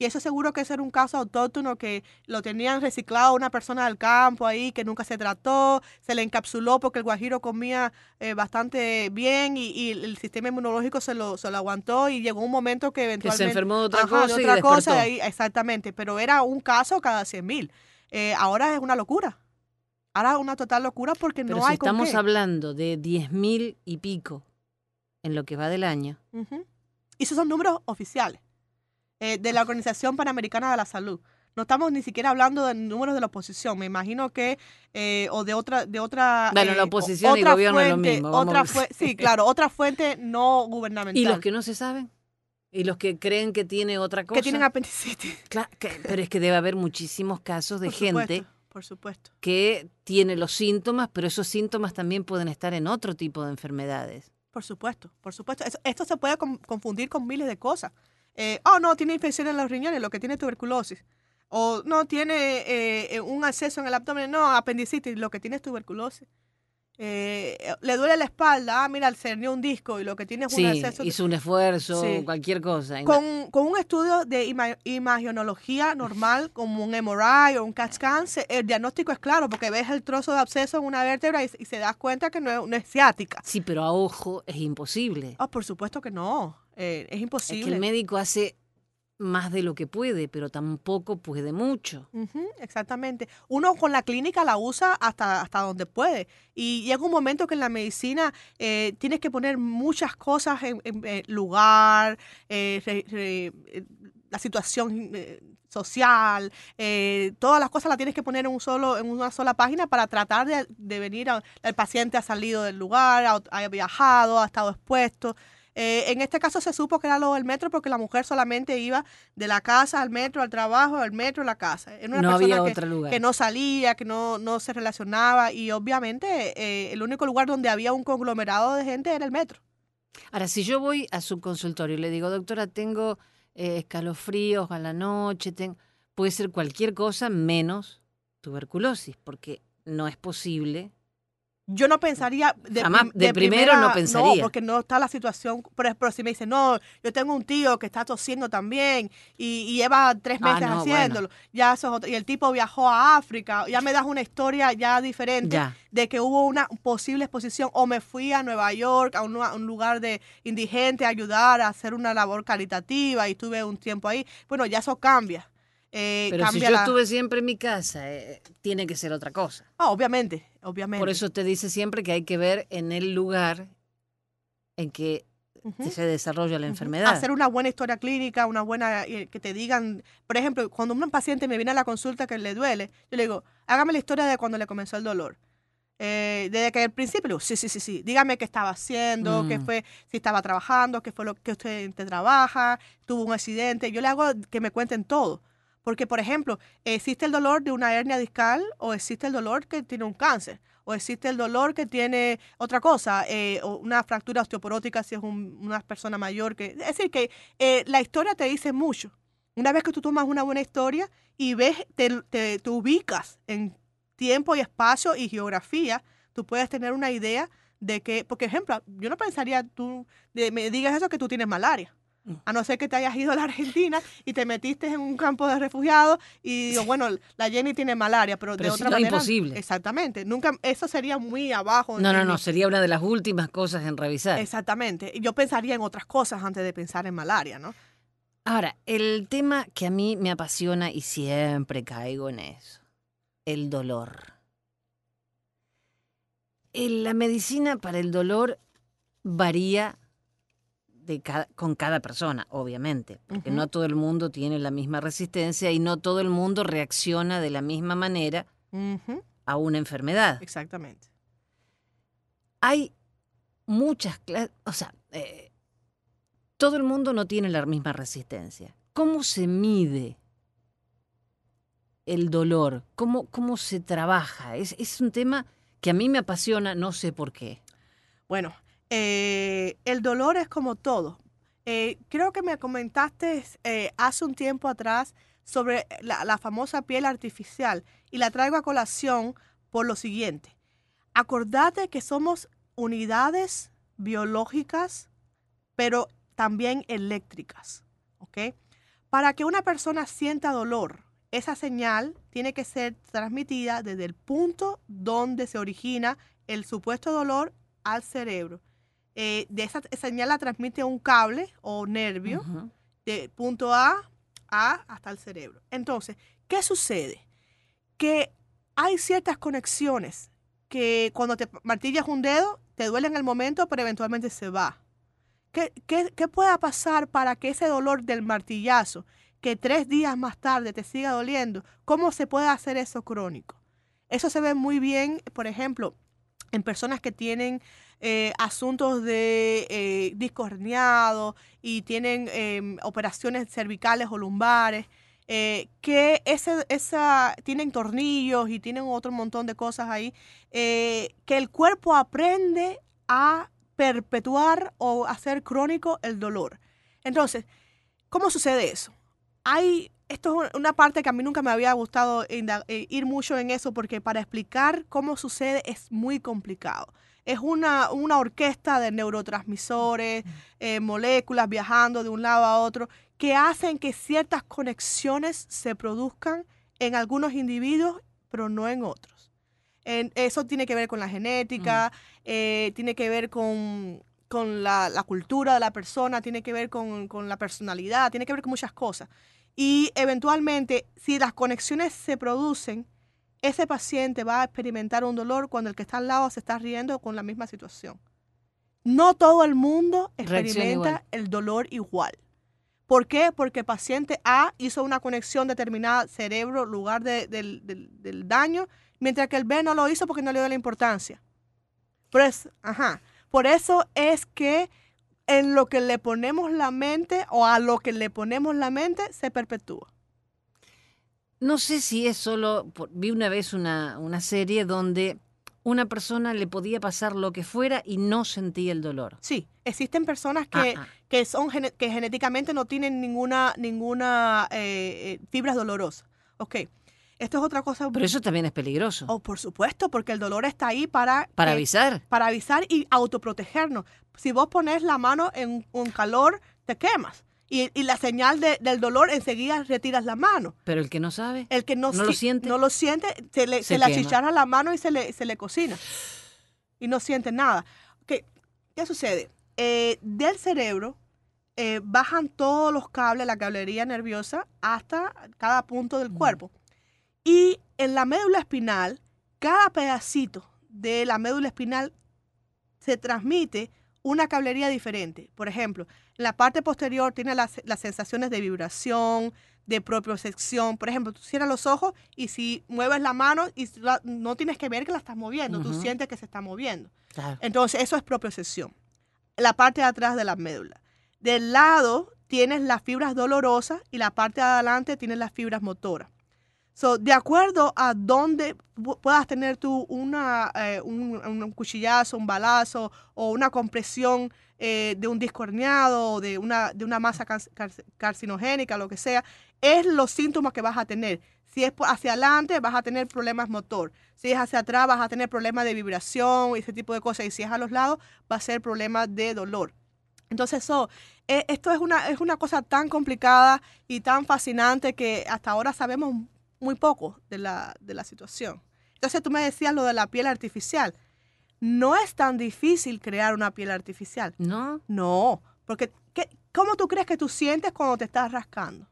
Y eso seguro que ese era un caso autóctono que lo tenían reciclado una persona del campo ahí que nunca se trató, se le encapsuló porque el guajiro comía eh, bastante bien y, y el sistema inmunológico se lo, se lo aguantó y llegó un momento que Que eventualmente... se enfermó de otra Ajá, cosa de y otra cosa, ahí- exactamente, pero era un caso cada 100 mil. ahora es una locura. Ahora es una total locura porque Pero no si hay con estamos qué. hablando de 10.000 y pico en lo que va del año. Y esos son números oficiales eh, de la Organización Panamericana de la Salud. No estamos ni siquiera hablando de números de la oposición. Me imagino que eh, o de otra de otra Bueno, la eh, oposición y otra gobierno es lo fuente- mismo, Otra sí, claro, otra fuente no gubernamental ¿y los que no se saben? ¿Y los que creen que tiene otra cosa? que tienen apendicitis. Cla- que- pero es que debe haber muchísimos casos de Por gente supuesto, por supuesto. que tiene los síntomas, pero esos síntomas también pueden estar en otro tipo de enfermedades. Por supuesto, por supuesto. Eso- esto se puede con- confundir con miles de cosas. Eh, oh, no, tiene infección en los riñones, lo que tiene es tuberculosis. O no, tiene eh, eh, un acceso en el abdomen, no, apendicitis, lo que tiene es tuberculosis. Eh, le duele la espalda, ah, mira, se hernió un disco y lo que tiene es un Sí, acceso. hizo un esfuerzo, Sí. cualquier cosa. Con, con un estudio de ima- imagenología normal, como un MRI o un CAT scan, se- el diagnóstico es claro, porque ves el trozo de absceso en una vértebra y, y se das cuenta que no es, no es ciática. Sí, pero a ojo es imposible. Ah, por supuesto que no. Eh, es Es imposible. que el médico hace más de lo que puede, pero tampoco puede mucho. Exactamente. Uno con la clínica la usa hasta, hasta donde puede. Y llega un momento que en la medicina eh, tienes que poner muchas cosas en, en, lugar, eh, re- re- eh, la situación eh, social, todas las cosas las tienes que poner en un solo, en una sola página para tratar de, de venir a- el paciente ha salido del lugar, ha, ha viajado, ha estado expuesto. Eh, en este caso se supo que era lo del metro porque la mujer solamente iba de la casa al metro, al trabajo, al metro, a la casa. Era una No persona había que, otro lugar. que no salía, que no, no se relacionaba y obviamente eh, el único lugar donde había un conglomerado de gente era el metro. Ahora, si yo voy a su consultorio y le digo, doctora, tengo eh, escalofríos a la noche, ten-", puede ser cualquier cosa menos tuberculosis, porque no es posible. Yo no pensaría de, Jamás, prim- de primero no pensaría. No, porque no está la situación. Por ejemplo, si me dicen, no, yo tengo un tío que está tosiendo también y, y lleva tres Ah, meses no, haciéndolo. Ya eso es otro- y el tipo viajó a África. Ya me das una historia ya diferente Ya. de que hubo una posible exposición. O me fui a Nueva York, a un, a un lugar de indigente, a ayudar a hacer una labor caritativa y estuve un tiempo ahí. Bueno, ya eso cambia. Eh, Pero si cambia yo la- estuve siempre en mi casa, eh, tiene que ser otra cosa. Ah, obviamente, obviamente. Por eso te dice siempre que hay que ver en el lugar en que Ujú. se desarrolla la Ujú. enfermedad. Hacer una buena historia clínica, una buena, eh, que te digan, por ejemplo, cuando un paciente me viene a la consulta que le duele, yo le digo, hágame la historia de cuando le comenzó el dolor. Eh, desde que al principio, sí, sí, sí, sí, dígame qué estaba haciendo, qué Mm. fue, si estaba trabajando, qué fue lo que usted te trabaja, tuvo un accidente, yo le hago que me cuenten todo. Porque, por ejemplo, existe el dolor de una hernia discal o existe el dolor que tiene un cáncer o existe el dolor que tiene otra cosa, eh, o una fractura osteoporótica si es un- una persona mayor. que Es decir, que eh, la historia te dice mucho. Una vez que tú tomas una buena historia y ves, te, te- ubicas en tiempo y espacio y geografía, tú puedes tener una idea de que, por ejemplo, yo no pensaría tú, me digas eso que tú tienes malaria. A no ser que te hayas ido a la Argentina y te metiste en un campo de refugiados y digo, bueno, la Jenny tiene malaria, pero, de Pero otra manera. imposible. Exactamente. Nunca, eso sería muy abajo. No, no, no, sería una de las últimas cosas en revisar. Exactamente. Yo pensaría en otras cosas antes de pensar en malaria, ¿no? Ahora, el tema que a mí me apasiona y siempre caigo en eso, el dolor. En la medicina para el dolor varía de cada- con cada persona, obviamente, porque no todo el mundo tiene la misma resistencia y no todo el mundo reacciona de la misma manera a una enfermedad. Exactamente. Hay muchas clases, o sea, eh, todo el mundo no tiene la misma resistencia. ¿Cómo se mide el dolor? ¿Cómo, cómo se trabaja? Es, es un tema que a mí me apasiona, no sé por qué. Bueno, eh, el dolor es como todo. Eh, creo que me comentaste eh, hace un tiempo atrás sobre la, la famosa piel artificial y la traigo a colación por lo siguiente. Acordate que somos unidades biológicas, pero también eléctricas. Para que una persona sienta dolor, esa señal tiene que ser transmitida desde el punto donde se origina el supuesto dolor al cerebro. Eh, de esa señal la transmite un cable o nervio de punto A a hasta el cerebro. Entonces, ¿qué sucede? Que hay ciertas conexiones que cuando te martillas un dedo te duele en el momento, pero eventualmente se va. ¿Qué, qué, qué pueda pasar para que ese dolor del martillazo, que tres días más tarde te siga doliendo, cómo se puede hacer eso crónico? Eso se ve muy bien, por ejemplo, en personas que tienen eh, asuntos de eh, disco herniado y tienen eh, operaciones cervicales o lumbares, eh, que ese, esa, tienen tornillos y tienen otro montón de cosas ahí, eh, que el cuerpo aprende a perpetuar o hacer crónico el dolor. Entonces, ¿cómo sucede eso? Hay, esto es una parte que a mí nunca me había gustado ir mucho en eso porque para explicar cómo sucede es muy complicado. Es una, una orquesta de neurotransmisores, eh, moléculas viajando de un lado a otro, que hacen que ciertas conexiones se produzcan en algunos individuos, pero no en otros. En- eso tiene que ver con la genética, eh, tiene que ver con, con la, la cultura de la persona, tiene que ver con, con la personalidad, tiene que ver con muchas cosas. Y eventualmente, si las conexiones se producen, ese paciente va a experimentar un dolor cuando el que está al lado se está riendo con la misma situación. No todo el mundo experimenta el dolor igual. ¿Por qué? Porque el paciente A hizo una conexión determinada cerebro-lugar de- del, del- del daño, mientras que el B no lo hizo porque no le dio la importancia. Por eso, ajá. Por eso es que en lo que le ponemos la mente o a lo que le ponemos la mente se perpetúa. No sé si es solo, por- vi una vez una, una serie donde una persona le podía pasar lo que fuera y no sentía el dolor. Sí, existen personas que, Ah, ah. que son que genéticamente no tienen ninguna ninguna eh, eh, fibras dolorosas. Ok, esto es otra cosa. Pero eso también es peligroso. Oh, por supuesto, porque el dolor está ahí para para que- avisar. para avisar y autoprotegernos. Si vos pones la mano en un calor, te quemas. Y, y la señal de- del dolor enseguida retiras la mano. Pero el que no sabe. El que no, ¿No lo si- siente? no lo siente, se le, Se se le achicharra la mano y se le, se le cocina. Y no siente nada. ¿Qué, qué sucede? Eh, del cerebro eh, bajan todos los cables, la cablería nerviosa, hasta cada punto del cuerpo. Y en la médula espinal, cada pedacito de la médula espinal se transmite una cablería diferente. Por ejemplo, en la parte posterior tiene las, las sensaciones de vibración, de propiocepción. Por ejemplo, tú cierras los ojos y si mueves la mano y la- no tienes que ver que la estás moviendo, tú sientes que se está moviendo. Claro. Entonces, eso es propiocepción. La parte de atrás de la médula. Del lado tienes las fibras dolorosas y la parte de adelante tienes las fibras motoras. So, de acuerdo a dónde pu- puedas tener tú una, eh, un, un cuchillazo, un balazo o una compresión eh, de un disco herniado o de una, de una masa car- car- carcinogénica, lo que sea, es los síntomas que vas a tener. Si es hacia adelante, vas a tener problemas motor. Si es hacia atrás, vas a tener problemas de vibración y ese tipo de cosas. Y si es a los lados, va a ser problemas de dolor. Entonces, so, eh, esto es una, es una cosa tan complicada y tan fascinante que hasta ahora sabemos muy poco de la, de la situación. Entonces, tú me decías lo de la piel artificial. No es tan difícil crear una piel artificial. ¿No? No, porque ¿qué- ¿cómo tú crees que tú sientes cuando te estás rascando?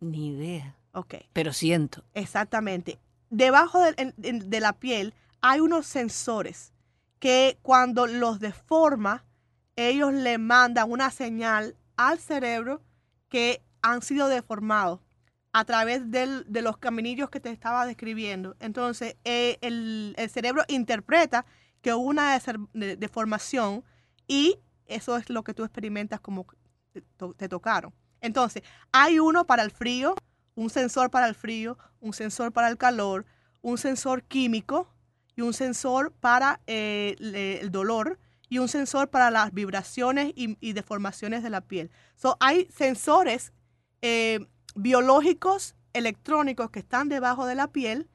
Ni idea. Ok, Pero siento. exactamente. Debajo en- de, la piel hay unos sensores que cuando los deforma, ellos le mandan una señal al cerebro que han sido deformados a través del- de los caminillos que te estaba describiendo. Entonces, eh, el, el cerebro interpreta que hubo una deformación y eso es lo que tú experimentas como te, to- te tocaron. Entonces, hay uno para el frío, un sensor para el frío, un sensor para el calor, un sensor químico y un sensor para eh, el dolor y un sensor para las vibraciones y, y deformaciones de la piel. So, hay sensores eh, biológicos electrónicos que están debajo de la piel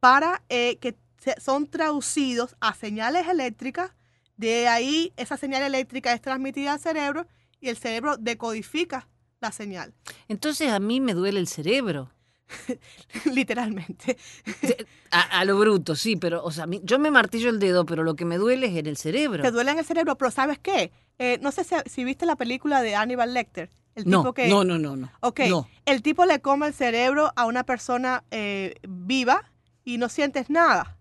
para eh, que son traducidos a señales eléctricas. De ahí esa señal eléctrica es transmitida al cerebro y el cerebro decodifica la señal, Entonces a mí me duele el cerebro. literalmente. A, a lo bruto, sí, pero o sea, yo me martillo el dedo, pero lo que me duele es en el cerebro. Te duele en el cerebro, pero ¿sabes qué? Eh, no sé si, si viste la película de Hannibal Lecter. El no, tipo que, no, no, no, no. Ok, No. el tipo le come el cerebro a una persona eh, viva y no sientes nada.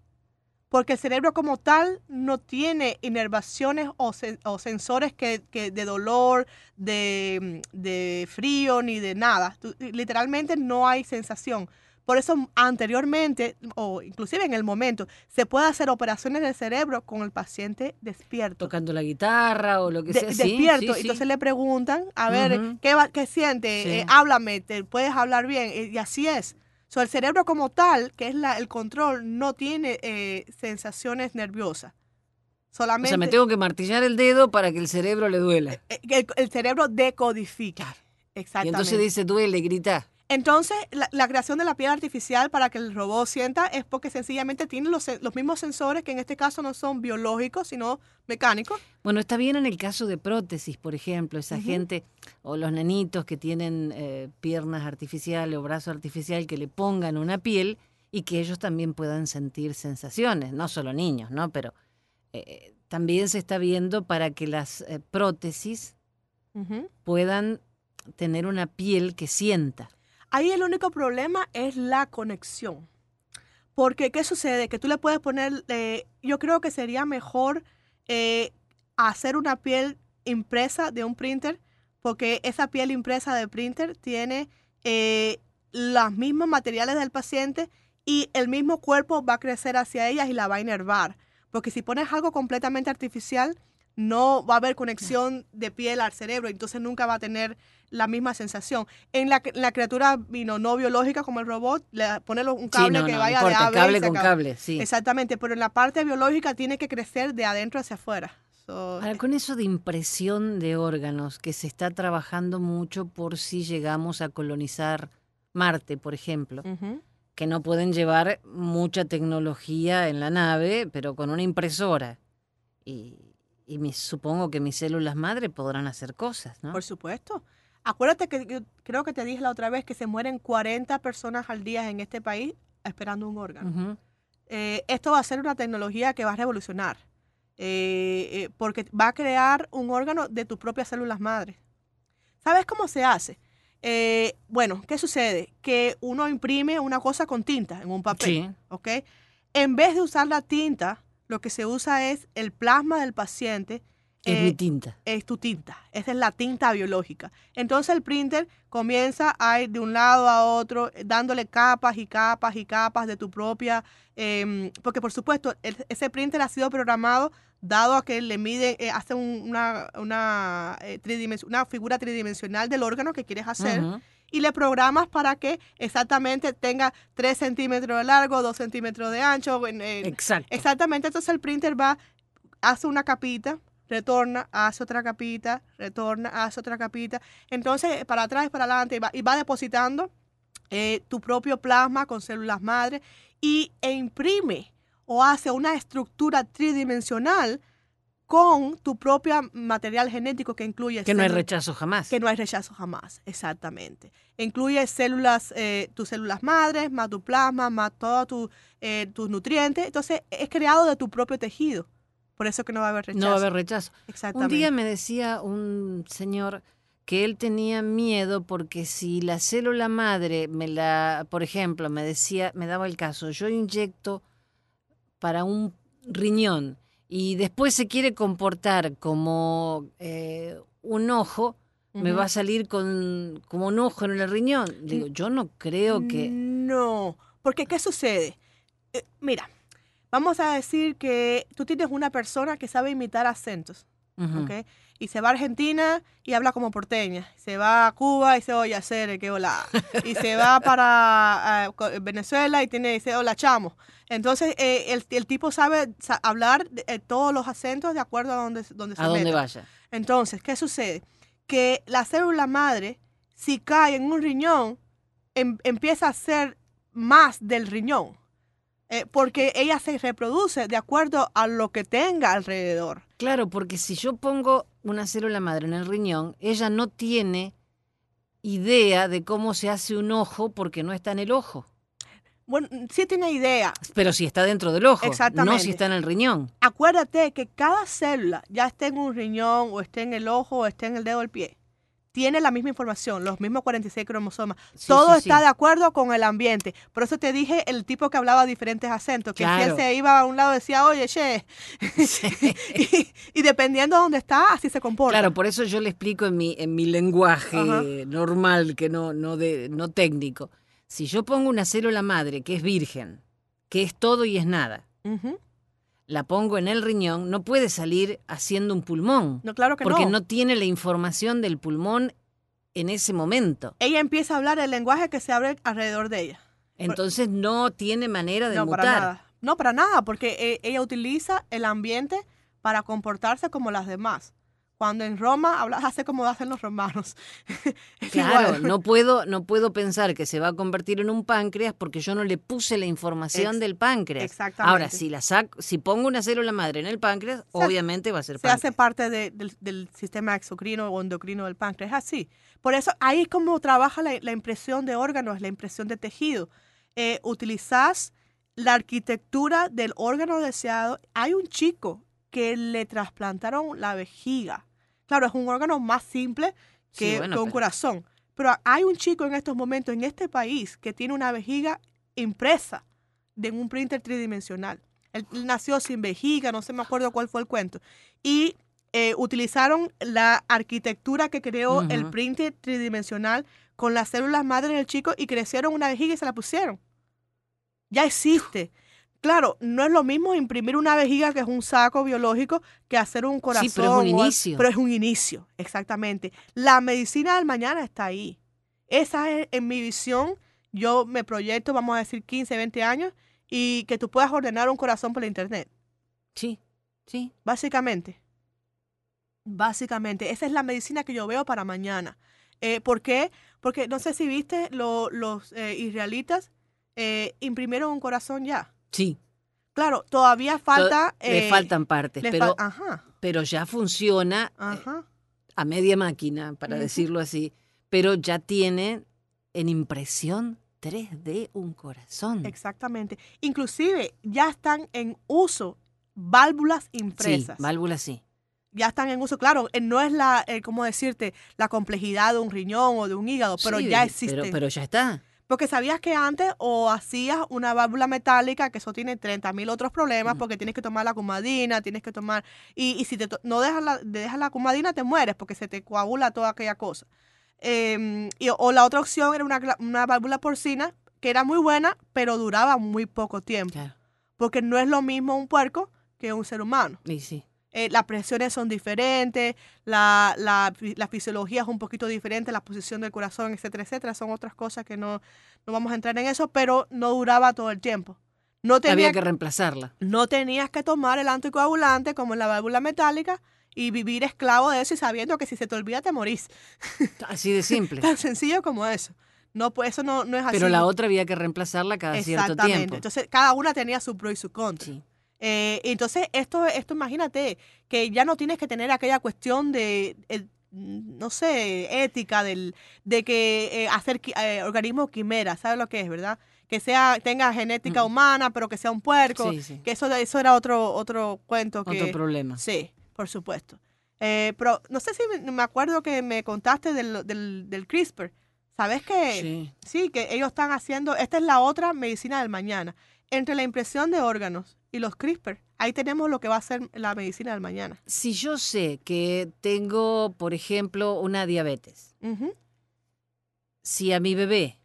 Porque el cerebro como tal no tiene inervaciones o, sen- o sensores que, que de dolor, de, de frío, ni de nada. Tú- literalmente no hay sensación. Por eso anteriormente, o inclusive en el momento, se puede hacer operaciones del cerebro con el paciente despierto Tocando la guitarra o lo que de- sea. sí, despierto. sí, sí. Entonces le preguntan, a ver. ¿qué, va- qué siente? Eh, háblame, te puedes hablar bien. Eh, Y así es. So, el cerebro como tal, que es la, el control, no tiene eh, sensaciones nerviosas. O Solamente sea, me tengo que martillar el dedo para que el cerebro le duela. eh, el, el cerebro decodifica. Y Exactamente. entonces dice, duele, grita. Entonces, la, la creación de la piel artificial para que el robot sienta es porque sencillamente tiene los, los mismos sensores que en este caso no son biológicos, sino mecánicos. Bueno, está bien en el caso de prótesis, por ejemplo, esa gente o los nenitos que tienen eh, piernas artificiales o brazo artificial que le pongan una piel y que ellos también puedan sentir sensaciones, no solo niños, ¿no? Pero eh, también se está viendo para que las eh, prótesis puedan tener una piel que sienta. Ahí el único problema es la conexión. Porque, ¿qué sucede? Que tú le puedes poner, eh, yo creo que sería mejor eh, hacer una piel impresa de un printer, porque esa piel impresa de printer tiene eh, los mismos materiales del paciente y el mismo cuerpo va a crecer hacia ellas y la va a inervar. Porque si pones algo completamente artificial, no va a haber conexión de piel al cerebro, entonces nunca va a tener la misma sensación. En la, la criatura vino, no biológica como el robot, le pones un cable sí, no, que no, vaya no de importa, cable con cable, sí. Exactamente, pero en la parte biológica tiene que crecer de adentro hacia afuera. So, Ahora, con eso de impresión de órganos, que se está trabajando mucho por si llegamos a colonizar Marte, por ejemplo, que no pueden llevar mucha tecnología en la nave, pero con una impresora. Y, y mis- supongo que mis células madre podrán hacer cosas, ¿no? Por supuesto. Acuérdate que yo creo que te dije la otra vez que se mueren 40 personas al día en este país esperando un órgano. Eh, esto va a ser una tecnología que va a revolucionar, eh, eh, porque va a crear un órgano de tus propias células madres. ¿Sabes cómo se hace? Bueno, ¿qué sucede? Que uno imprime una cosa con tinta en un papel, Sí. ¿ok? En vez de usar la tinta, lo que se usa es el plasma del paciente. Es eh, mi tinta. es tu tinta. Esa es la tinta biológica. Entonces el printer comienza a ir de un lado a otro, eh, dándole capas y capas y capas de tu propia... em, porque por supuesto, el- ese printer ha sido programado dado a que le mide, eh, hace un- una, una, eh, una figura tridimensional del órgano que quieres hacer. Y le programas para que exactamente tenga 3 centímetros de largo, 2 centímetros de ancho. Exacto. Exactamente, entonces el printer va, hace una capita, retorna, hace otra capita, retorna, hace otra capita. Entonces, para atrás y para adelante, y va, y va depositando eh, tu propio plasma con células madre y, e imprime o hace una estructura tridimensional con tu propio material genético que incluye Que no hay rechazo jamás. que no hay rechazo jamás, exactamente. Incluye células, eh, tus células madres, más tu plasma, más todos tu, eh, tus nutrientes. Entonces, es creado de tu propio tejido. Por eso que no va a haber rechazo. No va a haber rechazo. Un Exactamente. día me decía un señor que él tenía miedo porque si la célula madre me la, por ejemplo, me decía, me daba el caso, yo inyecto para un riñón y después se quiere comportar como eh, un ojo, me va a salir con como un ojo en el riñón. Digo, yo no creo que... No, porque ¿qué sucede? Eh, mira, vamos a decir que tú tienes una persona que sabe imitar acentos, Ujú. ¿ok? Y se va a Argentina y habla como porteña. Se va a Cuba y se oye hacer que hola. Y se va para ah, Venezuela y tiene dice hola chamo. Entonces eh, el, el tipo sabe sa- hablar de- eh, todos los acentos de acuerdo a donde, donde se A donde meta. vaya. Entonces, ¿qué sucede? Que la célula madre, si cae en un riñón, em- empieza a ser más del riñón. Eh, porque ella se reproduce de acuerdo a lo que tenga alrededor. Claro, porque si yo pongo una célula madre en el riñón, ella no tiene idea de cómo se hace un ojo porque no está en el ojo. Bueno, sí tiene idea. Pero si está dentro del ojo, no Exactamente. si está en el riñón. Acuérdate que cada célula, ya esté en un riñón o esté en el ojo o esté en el dedo del pie, tiene la misma información, los mismos 46 cromosomas. Sí, Todo sí, está sí. de acuerdo con el ambiente. Por eso te dije el tipo que hablaba diferentes acentos, que si él se iba a un lado decía, oye, che. y, y dependiendo de dónde está, así se comporta. Claro, por eso yo le explico en mi, en mi lenguaje Ajá. normal, que no, no, de, no técnico. Si yo pongo una célula madre que es virgen, que es todo y es nada. La pongo en el riñón, no puede salir haciendo un pulmón, No, claro que porque no. no tiene la información del pulmón en ese momento. Ella empieza a hablar el lenguaje que se abre alrededor de ella. Entonces no tiene manera de no, mutar. para nada. No, para nada, porque eh, ella utiliza el ambiente para comportarse como las demás. Cuando en Roma habla, hace como hacen los romanos. Claro, no puedo, no puedo pensar que se va a convertir en un páncreas porque yo no le puse la información Ex- del páncreas. exactamente. Ahora, si la saco, si pongo una célula madre en el páncreas, obviamente va a ser se hace páncreas. parte de- del, del sistema exocrino o endocrino del páncreas. Es así. Por eso ahí es como trabaja la, la impresión de órganos, la impresión de tejido. Eh, utilizas la arquitectura del órgano deseado. Hay un chico que le trasplantaron la vejiga. Claro, es un órgano más simple que, Sí, bueno, que un pero- corazón. Pero hay un chico en estos momentos en este país que tiene una vejiga impresa de un printer tridimensional. Él, él nació sin vejiga, no sé, me acuerdo cuál fue el cuento. Y eh, utilizaron la arquitectura que creó el printer tridimensional con las células madre del chico y crecieron una vejiga y se la pusieron. Ya existe. Claro, no es lo mismo imprimir una vejiga que es un saco biológico que hacer un corazón. pero es un o inicio. Pero es un inicio, exactamente. La medicina del mañana está ahí. Esa es en mi visión. Yo me proyecto, vamos a decir, 15, 20 años y que tú puedas ordenar un corazón por la internet. Sí, sí. Básicamente. Básicamente. Esa es la medicina que yo veo para mañana. Eh, ¿Por qué? Porque no sé si viste, lo- los eh, israelitas eh, imprimieron un corazón ya. Sí. Claro, todavía falta... To- le eh, faltan partes, le pero, fal- ajá, pero ya funciona eh, ajá. a media máquina, para decirlo así. Pero ya tiene en impresión 3D un corazón. Exactamente. Inclusive ya están en uso válvulas Sí, impresas. válvula sí. ya están en uso. Claro, eh, no es la, eh, ¿cómo decirte? La complejidad de un riñón o de un hígado, pero Sí, ya. Pero, pero ya está. Porque sabías que antes o hacías una válvula metálica, que eso tiene 30 mil otros problemas, porque tienes que tomar la cumadina, tienes que tomar... Y, y si te no dejas la, dejas la cumadina, te mueres, porque se te coagula toda aquella cosa. Em, y- o la otra opción era una, una válvula porcina, que era muy buena, pero duraba muy poco tiempo. Claro. Porque no es lo mismo un puerco que un ser humano. Y sí. Eh, las presiones son diferentes, la, la, fi- la fisiología es un poquito diferente, la posición del corazón, etcétera, etcétera. Son otras cosas que no, no vamos a entrar en eso, pero no duraba todo el tiempo. No, tenía, Había que reemplazarla. no tenías que tomar el anticoagulante como en la válvula metálica y vivir esclavo de eso y sabiendo que si se te olvida te morís. Así de simple. Tan sencillo como eso. No, pues eso no, no es así. Pero la otra había que reemplazarla cada cierto Exactamente. tiempo. Entonces, cada una tenía su pro y su contra. Sí. Eh, entonces, esto, esto imagínate, que ya no tienes que tener aquella cuestión de, eh, no sé, ética del, de que eh, hacer eh, organismos quimeras, ¿sabes lo que es, verdad? Que sea, tenga genética Mm. humana, pero que sea un puerco. Sí, sí. Que eso, eso era otro, otro cuento que... Otro problema. Sí, por supuesto. Pero no sé si me, me acuerdo que me contaste del, del, del CRISPR. ¿Sabes que Sí. Sí, que ellos están haciendo, esta es la otra medicina del mañana. Entre la impresión de órganos y los CRISPR, ahí tenemos lo que va a ser la medicina del mañana. Si yo sé que tengo, por ejemplo, una diabetes, si a mi bebé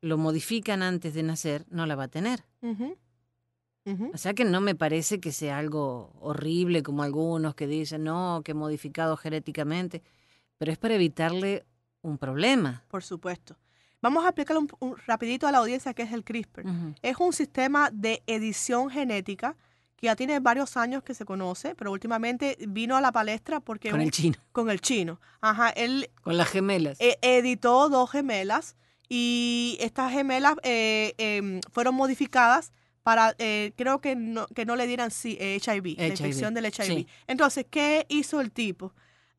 lo modifican antes de nacer, no la va a tener. ujú. O sea que no me parece que sea algo horrible como algunos que dicen, no, que modificado genéticamente, pero es para evitarle un problema. Por supuesto. Vamos a explicarle un, un- rapidito a la audiencia qué es el CRISPR. Es un sistema de edición genética que ya tiene varios años que se conoce, pero últimamente vino a la palestra porque Con un- el chino, con el chino. Ajá, él con las gemelas. eh, editó dos gemelas y estas gemelas eh, em, fueron modificadas para, eh, creo que no, que no le dieran sí, eh, HIV, la HIV, infección del HIV. sí. Entonces, ¿qué hizo el tipo?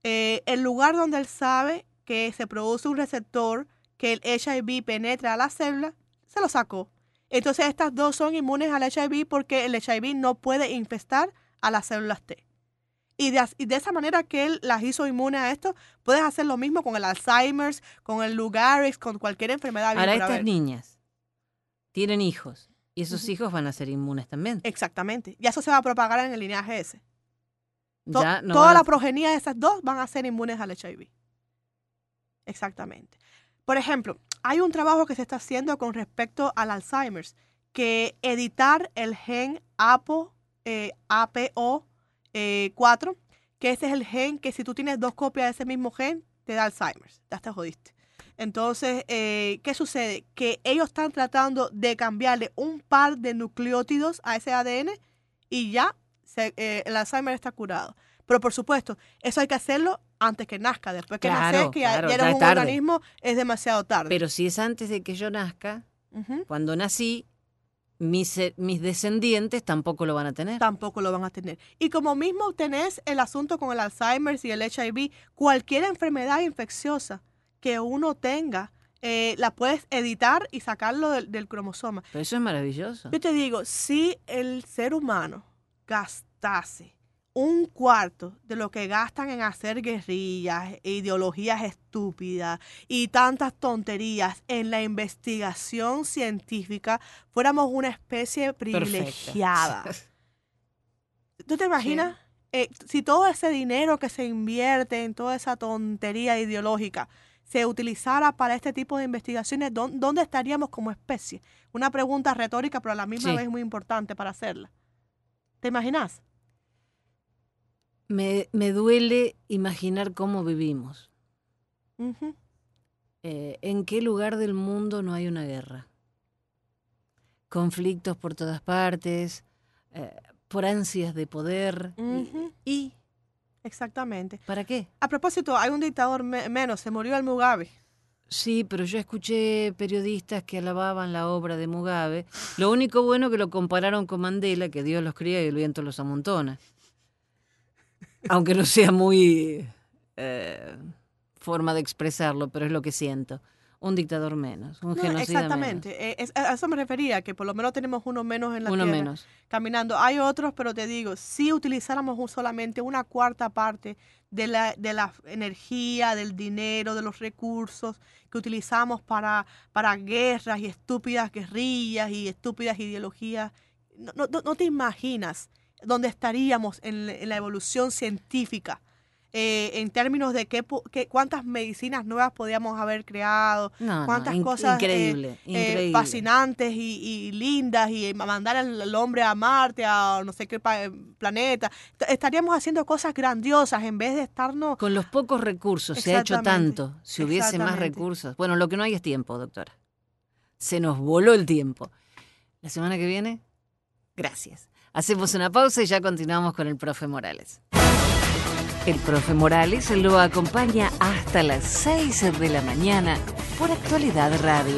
Eh, el lugar donde él sabe que se produce un receptor que el HIV penetra a la célula, se lo sacó. Entonces, estas dos son inmunes al HIV porque el HIV no puede infestar a las células T. Y de, y de esa manera que él las hizo inmunes a esto, puedes hacer lo mismo con el Alzheimer's, con el Lou Gehrig's, con cualquier enfermedad. Ahora estas niñas tienen hijos y esos hijos van a ser inmunes también. Exactamente. Y eso se va a propagar en el linaje ese. To- Ya no toda a- la progenie de esas dos van a ser inmunes al HIV. Exactamente. Por ejemplo, hay un trabajo que se está haciendo con respecto al Alzheimer's, que editar el gen APO, eh, APO4, que ese es el gen que si tú tienes dos copias de ese mismo gen, te da Alzheimer's. Ya te jodiste. Entonces, eh, ¿qué sucede? Que ellos están tratando de cambiarle un par de nucleótidos a ese ADN y ya eh, el Alzheimer está curado. Pero por supuesto, eso hay que hacerlo antes que nazca. Después que Claro, nace, que ya, claro, ya ya eres es un tarde. organismo, es demasiado tarde. Pero si es antes de que yo nazca, Ujú. cuando nací, mis, eh, mis descendientes tampoco lo van a tener. tampoco lo van a tener. Y como mismo tenés el asunto con el Alzheimer y el HIV, cualquier enfermedad infecciosa que uno tenga, eh, la puedes editar y sacarlo del, del cromosoma. Pero eso es maravilloso. Yo te digo, si el ser humano gastase un cuarto de lo que gastan en hacer guerrillas, ideologías estúpidas y tantas tonterías en la investigación científica, fuéramos una especie privilegiada. ¿Tú te imaginas? Eh, si todo ese dinero que se invierte en toda esa tontería ideológica se utilizara para este tipo de investigaciones, ¿dó- ¿dónde estaríamos como especie? Una pregunta retórica, pero a la misma Sí. vez muy importante para hacerla. ¿Te imaginas? Me, me duele imaginar cómo vivimos. Eh, ¿En qué lugar del mundo no hay una guerra? Conflictos por todas partes, eh, por ansias de poder. y- Ujú. ¿Y Exactamente. para qué? A propósito, hay un dictador me- menos, se murió el Mugabe. Sí, pero yo escuché periodistas que alababan la obra de Mugabe. Lo único bueno que lo compararon con Mandela, que Dios los cría y el viento los amontona. Aunque no sea muy eh, forma de expresarlo, pero es lo que siento. Un dictador menos, un No, genocida exactamente. Eh, es- a eso me refería, que por lo menos tenemos uno menos en la. Uno tierra. menos. caminando. Hay otros, pero te digo, si utilizáramos un- solamente una cuarta parte de la, de la energía, del dinero, de los recursos que utilizamos para, para guerras y estúpidas guerrillas y estúpidas ideologías, no- no te imaginas dónde estaríamos en, la- en la evolución científica. eh, en términos de qué, cuántas medicinas nuevas podíamos haber creado, No, cuántas cosas eh, increíble, eh, increíble. fascinantes y, y lindas y mandar al, hombre a Marte, a no sé qué planeta. Est- Estaríamos haciendo cosas grandiosas en vez de estarnos... Con los pocos recursos se ha hecho tanto. Si hubiese más recursos. Bueno, lo que no hay es tiempo, doctora. Se nos voló el tiempo. La semana que viene, gracias. Hacemos una pausa y ya continuamos con el profe Morales. El profe Morales lo acompaña hasta las 6 de la mañana por Actualidad Radio.